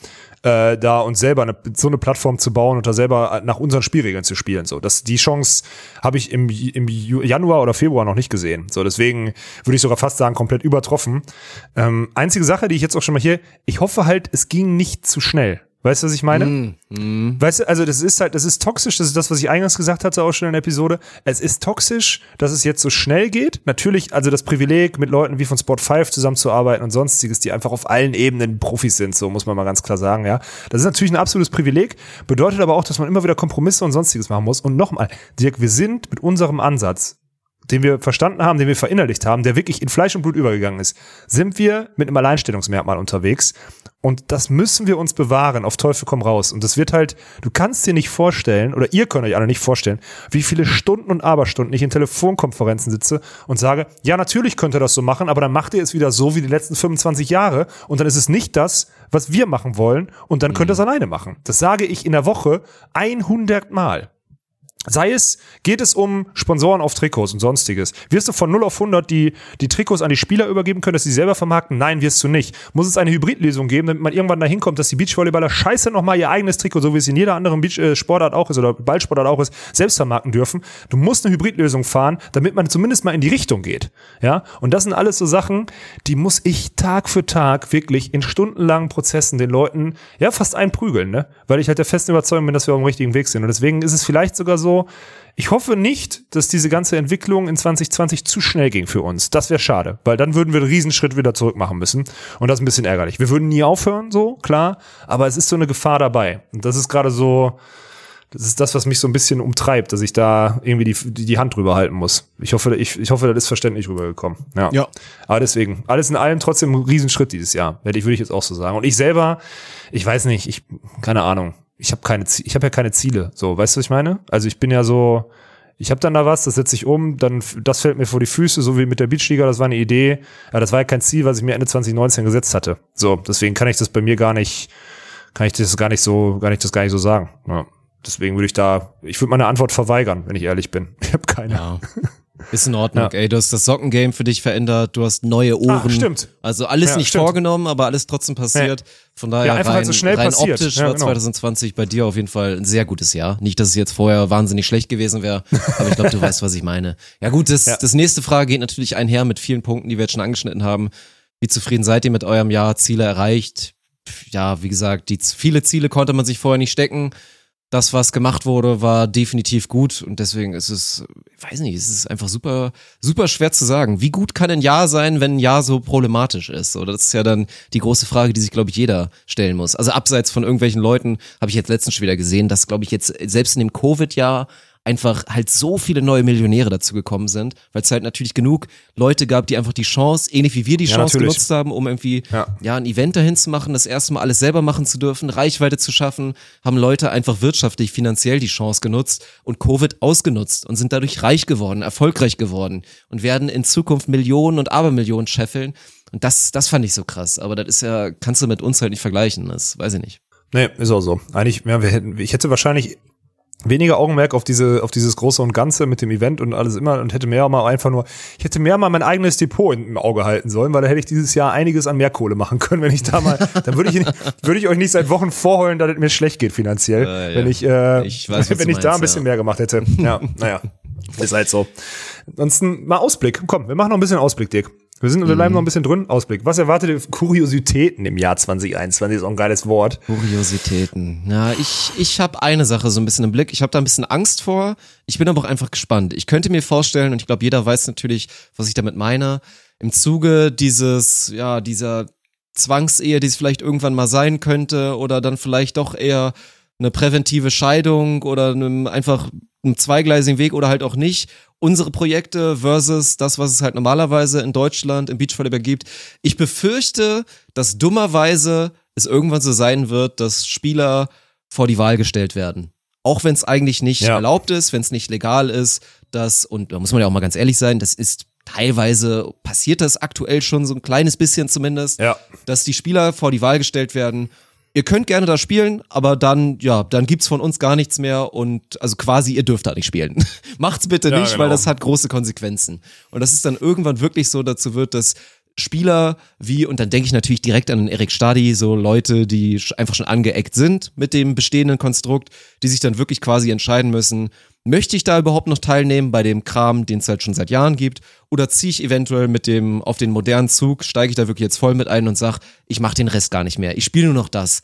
äh, da uns selber eine, so eine Plattform zu bauen und da selber nach unseren Spielregeln zu spielen. So, das die Chance habe ich im, im Januar oder Februar noch nicht gesehen. So, deswegen würde ich sogar fast sagen, komplett übertroffen. Ähm, einzige Sache, die ich jetzt auch schon mal hier, ich hoffe halt, es ging nicht zu schnell. Weißt du, was ich meine? Weißt du, also das ist halt, das ist toxisch, das ist das, was ich eingangs gesagt hatte, auch schon in der Episode. Es ist toxisch, dass es jetzt so schnell geht. Natürlich, also das Privileg, mit Leuten wie von Sport 5 zusammenzuarbeiten und sonstiges, die einfach auf allen Ebenen Profis sind, so muss man mal ganz klar sagen, ja. Das ist natürlich ein absolutes Privileg, bedeutet aber auch, dass man immer wieder Kompromisse und sonstiges machen muss. Und nochmal, Dirk, wir sind mit unserem Ansatz, den wir verstanden haben, den wir verinnerlicht haben, der wirklich in Fleisch und Blut übergegangen ist, sind wir mit einem Alleinstellungsmerkmal unterwegs. Und das müssen wir uns bewahren, auf Teufel komm raus. Und das wird halt, du kannst dir nicht vorstellen, oder ihr könnt euch alle nicht vorstellen, wie viele Stunden und Aberstunden ich in Telefonkonferenzen sitze und sage, ja, natürlich könnt ihr das so machen, aber dann macht ihr es wieder so wie die letzten 25 Jahre und dann ist es nicht das, was wir machen wollen und dann könnt ihr es alleine machen. Das sage ich in der Woche 100 Mal. Sei es, geht es um Sponsoren auf Trikots und sonstiges. Wirst du von 0 auf 100 die, die Trikots an die Spieler übergeben können, dass sie selber vermarkten? Nein, wirst du nicht. Muss es eine Hybridlösung geben, damit man irgendwann dahin kommt, dass die Beachvolleyballer scheiße nochmal ihr eigenes Trikot, so wie es in jeder anderen Beach, äh, Sportart auch ist oder Ballsportart auch ist, selbst vermarkten dürfen. Du musst eine Hybridlösung fahren, damit man zumindest mal in die Richtung geht. Ja, und das sind alles so Sachen, die muss ich Tag für Tag wirklich in stundenlangen Prozessen den Leuten ja fast einprügeln, ne? Weil ich halt der festen Überzeugung bin, dass wir auf dem richtigen Weg sind. Und deswegen ist es vielleicht sogar so, ich hoffe nicht, dass diese ganze Entwicklung in 2020 zu schnell ging für uns. Das wäre schade, weil dann würden wir einen Riesenschritt wieder zurück machen müssen. Und das ist ein bisschen ärgerlich. Wir würden nie aufhören, so, klar, aber es ist so eine Gefahr dabei. Und das ist gerade so, das ist das, was mich so ein bisschen umtreibt, dass ich da irgendwie die, die, die Hand drüber halten muss. Ich hoffe, ich, ich hoffe, das ist verständlich rübergekommen. Ja. Ja. Aber deswegen, alles in allem trotzdem ein Riesenschritt dieses Jahr, ich, würde ich jetzt auch so sagen. Und ich selber, ich weiß nicht, ich, keine Ahnung. Ich habe keine, ich habe ja keine Ziele. So, weißt du, was ich meine? Also ich bin ja so, ich habe dann da was, das setze ich um, dann das fällt mir vor die Füße, so wie mit der Beachliga, das war eine Idee. Ja, das war ja kein Ziel, was ich mir Ende 2019 gesetzt hatte. So, deswegen kann ich das bei mir gar nicht, kann ich das gar nicht so, gar nicht das gar nicht so sagen. Ja. Deswegen würde ich da, ich würde meine Antwort verweigern, wenn ich ehrlich bin. Ich habe keine. Ja. Ist in Ordnung, Ja. ey. Du hast das Sockengame für dich verändert, du hast neue Ohren. Ah, stimmt. Also alles Ja, nicht stimmt. vorgenommen, aber alles trotzdem passiert. Von daher Ja, einfach rein, so schnell rein passiert. optisch war genau. 2020 bei dir auf jeden Fall ein sehr gutes Jahr. Nicht, dass es jetzt vorher wahnsinnig schlecht gewesen wäre, aber ich glaube, du weißt, was ich meine. Ja gut, das, das nächste Frage geht natürlich einher mit vielen Punkten, die wir jetzt schon angeschnitten haben. Wie zufrieden seid ihr mit eurem Jahr? Ziele erreicht? Ja, wie gesagt, die viele Ziele konnte man sich vorher nicht stecken. Das, was gemacht wurde, war definitiv gut und deswegen ist es, ich weiß nicht, es ist einfach super, super schwer zu sagen. Wie gut kann ein Jahr sein, wenn ein Jahr so problematisch ist? Oder das ist ja dann die große Frage, die sich, glaube ich, jeder stellen muss. Also abseits von irgendwelchen Leuten habe ich jetzt letztens schon wieder gesehen, dass, glaube ich, jetzt selbst in dem Covid-Jahr einfach halt so viele neue Millionäre dazu gekommen sind, weil es halt natürlich genug Leute gab, die einfach die Chance, ähnlich wie wir die Ja, Chance natürlich. genutzt haben, um irgendwie Ja. ja. ein Event dahin zu machen, das erste Mal alles selber machen zu dürfen, Reichweite zu schaffen, haben Leute einfach wirtschaftlich, finanziell die Chance genutzt und Covid ausgenutzt und sind dadurch reich geworden, erfolgreich geworden und werden in Zukunft Millionen und Abermillionen scheffeln. Und das, das fand ich so krass. Aber das ist ja, kannst du mit uns halt nicht vergleichen. Das weiß ich nicht. Nee, ist auch so. Eigentlich, ja, wir hätten, ich hätte wahrscheinlich weniger Augenmerk auf diese, auf dieses Große und Ganze mit dem Event und alles immer und hätte mehr mal einfach nur, ich hätte mehr mal mein eigenes Depot im Auge halten sollen, weil da hätte ich dieses Jahr einiges an Mehrkohle machen können, wenn ich da mal, dann würde ich, würde ich euch nicht seit Wochen vorheulen, dass es mir schlecht geht finanziell, Äh, ja. wenn ich, äh, Ich weiß, wenn ich da ein bisschen ja. mehr gemacht hätte. Ja, naja, ist halt so. Ansonsten mal Ausblick. Komm, wir machen noch ein bisschen Ausblick, Dick. Wir sind, wir Mhm. bleiben noch ein bisschen drin. Ausblick. Was erwartet ihr? Kuriositäten im Jahr 2021 ist auch ein geiles Wort. Kuriositäten. Ja, ich, ich habe eine Sache so ein bisschen im Blick. Ich habe da ein bisschen Angst vor. Ich bin aber auch einfach gespannt. Ich könnte mir vorstellen, und ich glaube, jeder weiß natürlich, was ich damit meine, im Zuge dieses, ja, dieser Zwangsehe, die es vielleicht irgendwann mal sein könnte, oder dann vielleicht doch eher eine präventive Scheidung oder einem einfach einem zweigleisigen Weg oder halt auch nicht. Unsere Projekte versus das, was es halt normalerweise in Deutschland im Beachvolleyball gibt. Ich befürchte, dass dummerweise es irgendwann so sein wird, dass Spieler vor die Wahl gestellt werden. Auch wenn es eigentlich nicht Ja. erlaubt ist, wenn es nicht legal ist, das, und da muss man ja auch mal ganz ehrlich sein, das ist teilweise passiert das aktuell schon so ein kleines bisschen zumindest, Ja. dass die Spieler vor die Wahl gestellt werden, ihr könnt gerne da spielen, aber dann, ja, dann gibt's von uns gar nichts mehr und also quasi, ihr dürft da nicht spielen. Macht's bitte Ja, nicht, genau. weil das hat große Konsequenzen. Und das ist dann irgendwann wirklich so dazu wird, dass Spieler wie, und dann denke ich natürlich direkt an den Erik Stadi, so Leute, die einfach schon angeeckt sind mit dem bestehenden Konstrukt, die sich dann wirklich quasi entscheiden müssen, möchte ich da überhaupt noch teilnehmen bei dem Kram, den es halt schon seit Jahren gibt, oder ziehe ich eventuell mit dem auf den modernen Zug, steige ich da wirklich jetzt voll mit ein und sag, ich mache den Rest gar nicht mehr, ich spiele nur noch das.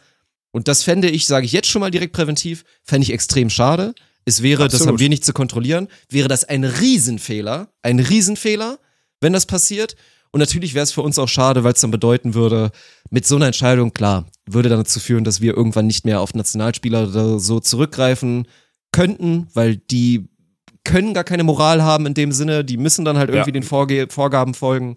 Und das fände ich, sage ich jetzt schon mal direkt präventiv, fände ich extrem schade. Es wäre, das Absolut. haben wir nicht zu kontrollieren, wäre das ein Riesenfehler, ein Riesenfehler, wenn das passiert. Und natürlich wäre es für uns auch schade, weil es dann bedeuten würde, mit so einer Entscheidung, klar, würde dann dazu führen, dass wir irgendwann nicht mehr auf Nationalspieler oder so zurückgreifen könnten, weil die können gar keine Moral haben in dem Sinne, die müssen dann halt irgendwie Ja. den Vorge Vorgaben folgen.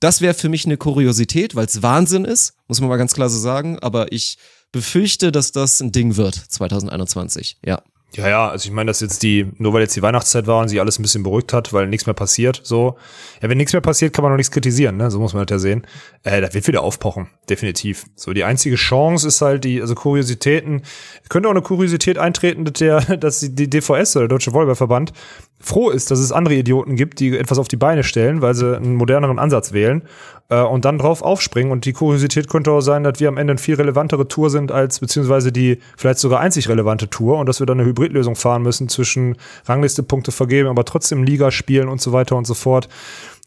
Das wäre für mich eine Kuriosität, weil es Wahnsinn ist, muss man mal ganz klar so sagen, aber ich befürchte, dass das ein Ding wird 2021. Ja. Ja, ja, also ich meine, dass jetzt die, nur weil jetzt die Weihnachtszeit war und sich alles ein bisschen beruhigt hat, weil nichts mehr passiert, so. Ja, wenn nichts mehr passiert, kann man noch nichts kritisieren, ne? So muss man das ja sehen. Äh, das wird wieder aufpochen, definitiv. So, die einzige Chance ist halt die, also Kuriositäten, könnte auch eine Kuriosität eintreten, dass der, dass die, DVS oder der Deutsche Volleyballverband froh ist, dass es andere Idioten gibt, die etwas auf die Beine stellen, weil sie einen moderneren Ansatz wählen äh, und dann drauf aufspringen. Und die Kuriosität könnte auch sein, dass wir am Ende eine viel relevantere Tour sind als beziehungsweise die vielleicht sogar einzig relevante Tour und dass wir dann eine Hybridlösung fahren müssen zwischen Rangliste-Punkte vergeben, aber trotzdem Liga spielen und so weiter und so fort.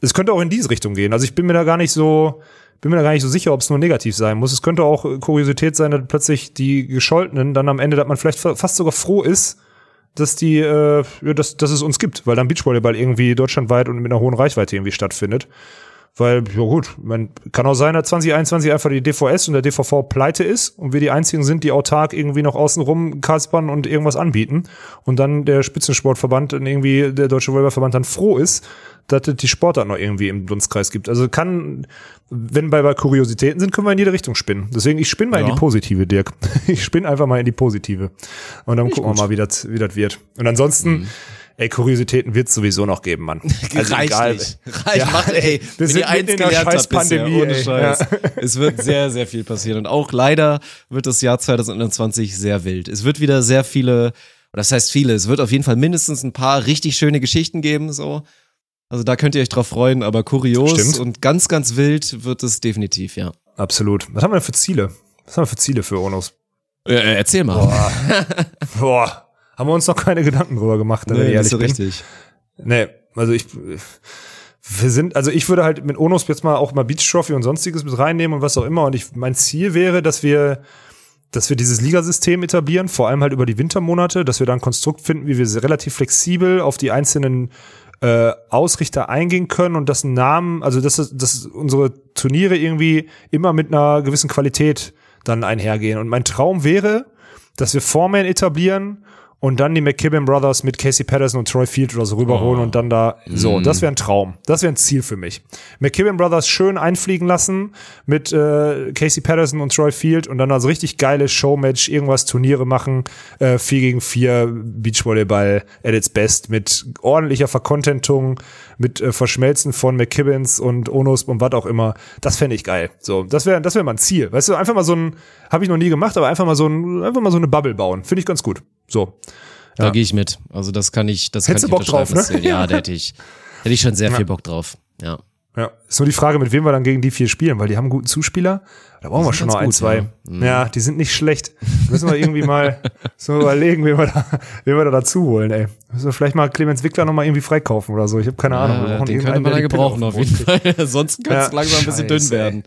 Es könnte auch in diese Richtung gehen. Also ich bin mir da gar nicht so bin mir da gar nicht so sicher, ob es nur negativ sein muss. Es könnte auch äh, Kuriosität sein, dass plötzlich die Gescholtenen dann am Ende, dass man vielleicht fa- fast sogar froh ist, dass die, äh, ja, dass, dass es uns gibt, weil dann Beachvolleyball irgendwie deutschlandweit und mit einer hohen Reichweite irgendwie stattfindet. Weil, ja gut, man kann auch sein, dass 2021 einfach die DVS und der DVV pleite ist und wir die einzigen sind, die autark irgendwie noch außenrum kaspern und irgendwas anbieten. Und dann der Spitzensportverband und irgendwie der Deutsche Volleyballverband dann froh ist, dass es die Sportart noch irgendwie im Dunstkreis gibt. Also kann, wenn bei, bei Kuriositäten sind, können wir in jede Richtung spinnen. Deswegen, ich spinne mal in Ja. die positive, Dirk. Ich spinne einfach mal in die positive. Und dann gucken wir mal, wie das, wie das wird. Und ansonsten, ey, Kuriositäten wird es sowieso noch geben, Mann. Also egal. Reichlich. Reich Ja, macht, ey, wir wenn ihr eins gelernt habt bisher, ohne ey. Scheiß. Ja. Es wird sehr, sehr viel passieren. Und auch leider wird das Jahr 2021 sehr wild. Es wird wieder sehr viele, oder das heißt viele, es wird auf jeden Fall mindestens ein paar richtig schöne Geschichten geben, so. Also da könnt ihr euch drauf freuen, aber kurios Stimmt. und ganz, ganz wild wird es definitiv, ja. Absolut. Was haben wir denn für Ziele? Was haben wir für Ziele für Onos? Äh, äh, erzähl mal. Boah, haben wir uns noch keine Gedanken drüber gemacht, wenn ich ehrlich so bin. richtig. Nee, also ich, wir sind, also ich würde halt mit Onos jetzt mal auch mal Beach Trophy und sonstiges mit reinnehmen und was auch immer. Und ich, mein Ziel wäre, dass wir, dass wir dieses Ligasystem etablieren, vor allem halt über die Wintermonate, dass wir da ein Konstrukt finden, wie wir relativ flexibel auf die einzelnen äh, Ausrichter eingehen können und dass ein Namen, also dass, dass unsere Turniere irgendwie immer mit einer gewissen Qualität dann einhergehen. Und mein Traum wäre, dass wir Foreman etablieren und dann die McKibben Brothers mit Casey Patterson und Troy Field oder so rüberholen und dann da, so, das wäre ein Traum. Das wäre ein Ziel für mich. McKibben Brothers schön einfliegen lassen mit äh, Casey Patterson und Troy Field und dann also richtig geile Showmatch, irgendwas Turniere machen, äh, 4 gegen 4 Beachvolleyball at its best mit ordentlicher Vercontentung, mit äh, Verschmelzen von McKibbins und Onos und was auch immer. Das fände ich geil. So, das wäre das wäre mal ein Ziel. Weißt du, einfach mal so ein, habe ich noch nie gemacht, aber einfach mal so ein, einfach mal so eine Bubble bauen. Finde ich ganz gut. So. Da Ja. gehe ich mit. Also das kann ich, das Hättest kann du ich Bock drauf, ne? Ja, da hätte ich, hätte ich schon sehr viel Bock drauf. Ja. Ja, ist nur die Frage, mit wem wir dann gegen die vier spielen, weil die haben einen guten Zuspieler. Da brauchen wir schon noch ein, gut, zwei. ja. Ja. die sind nicht schlecht. Müssen wir irgendwie mal so überlegen, wen wir da, wen wir da dazu holen, ey. Müssen wir vielleicht mal Clemens Wickler noch mal irgendwie freikaufen oder so. Ich habe keine Ahnung. Wir Ja, brauchen den irgendeinen, man da gebrauchen Pille auf jeden Fall. Ansonsten könnte es Ja, langsam ein bisschen dünn scheiße, ey.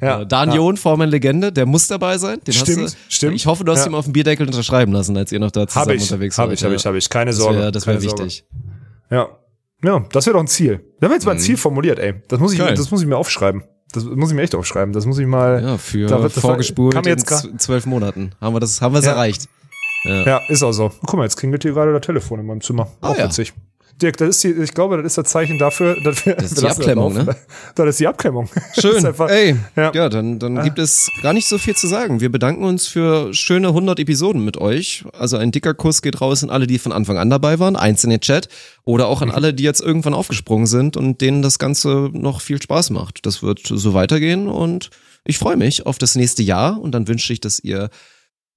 Ja, Äh, Dan ja. John, Legende, der muss dabei sein. Den Stimmt, hast du, stimmt. Ich hoffe, du hast Ja. ihm auf dem Bierdeckel unterschreiben lassen, als ihr noch da zusammen Habe ich, unterwegs habe wart. ich, habe ich, habe ich. Keine Das Sorge. wäre das wär keine Sorge. wichtig. Ja. Ja, das wäre doch ein Ziel. Da haben wir jetzt mal ein Ziel formuliert, ey. Das muss ich, Mhm. Geil. das muss ich mir aufschreiben. Das muss ich mir echt aufschreiben. Das muss ich mal. Ja, für Da wird- vorgespult kam in jetzt z- zwölf Monaten. Haben wir das, haben wir es Ja. erreicht. Ja, ist auch so. Guck mal, jetzt klingelt hier gerade das Telefon in meinem Zimmer. Ah, auch ja. witzig. Dirk, das ist die, ich glaube, das ist das Zeichen dafür, dass wir, Das ist die Abklemmung, ne? Das ist die Abklemmung. Schön. einfach- Ey, Ja. ja, dann, dann gibt es gar nicht so viel zu sagen. Wir bedanken uns für schöne 100 Episoden mit euch. Also ein dicker Kuss geht raus an alle, die von Anfang an dabei waren, eins in den Chat oder auch an alle, die jetzt irgendwann aufgesprungen sind und denen das Ganze noch viel Spaß macht. Das wird so weitergehen und ich freue mich auf das nächste Jahr und dann wünsche ich, dass ihr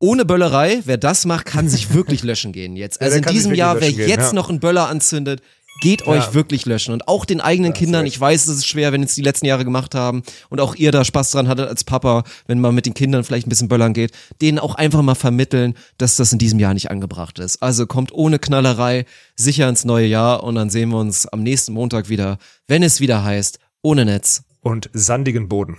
ohne Böllerei, wer das macht, kann sich wirklich löschen gehen jetzt. Ja, Also der in diesem Jahr, wer gehen, jetzt ja. noch einen Böller anzündet, geht euch wirklich löschen. Und auch den eigenen Kindern, ich weiß, es ist schwer, wenn ihr es die letzten Jahre gemacht haben und auch ihr da Spaß dran hattet als Papa, wenn man mit den Kindern vielleicht ein bisschen böllern geht, denen auch einfach mal vermitteln, dass das in diesem Jahr nicht angebracht ist. Also kommt ohne Knallerei sicher ins neue Jahr und dann sehen wir uns am nächsten Montag wieder, wenn es wieder heißt, ohne Netz. Und sandigen Boden.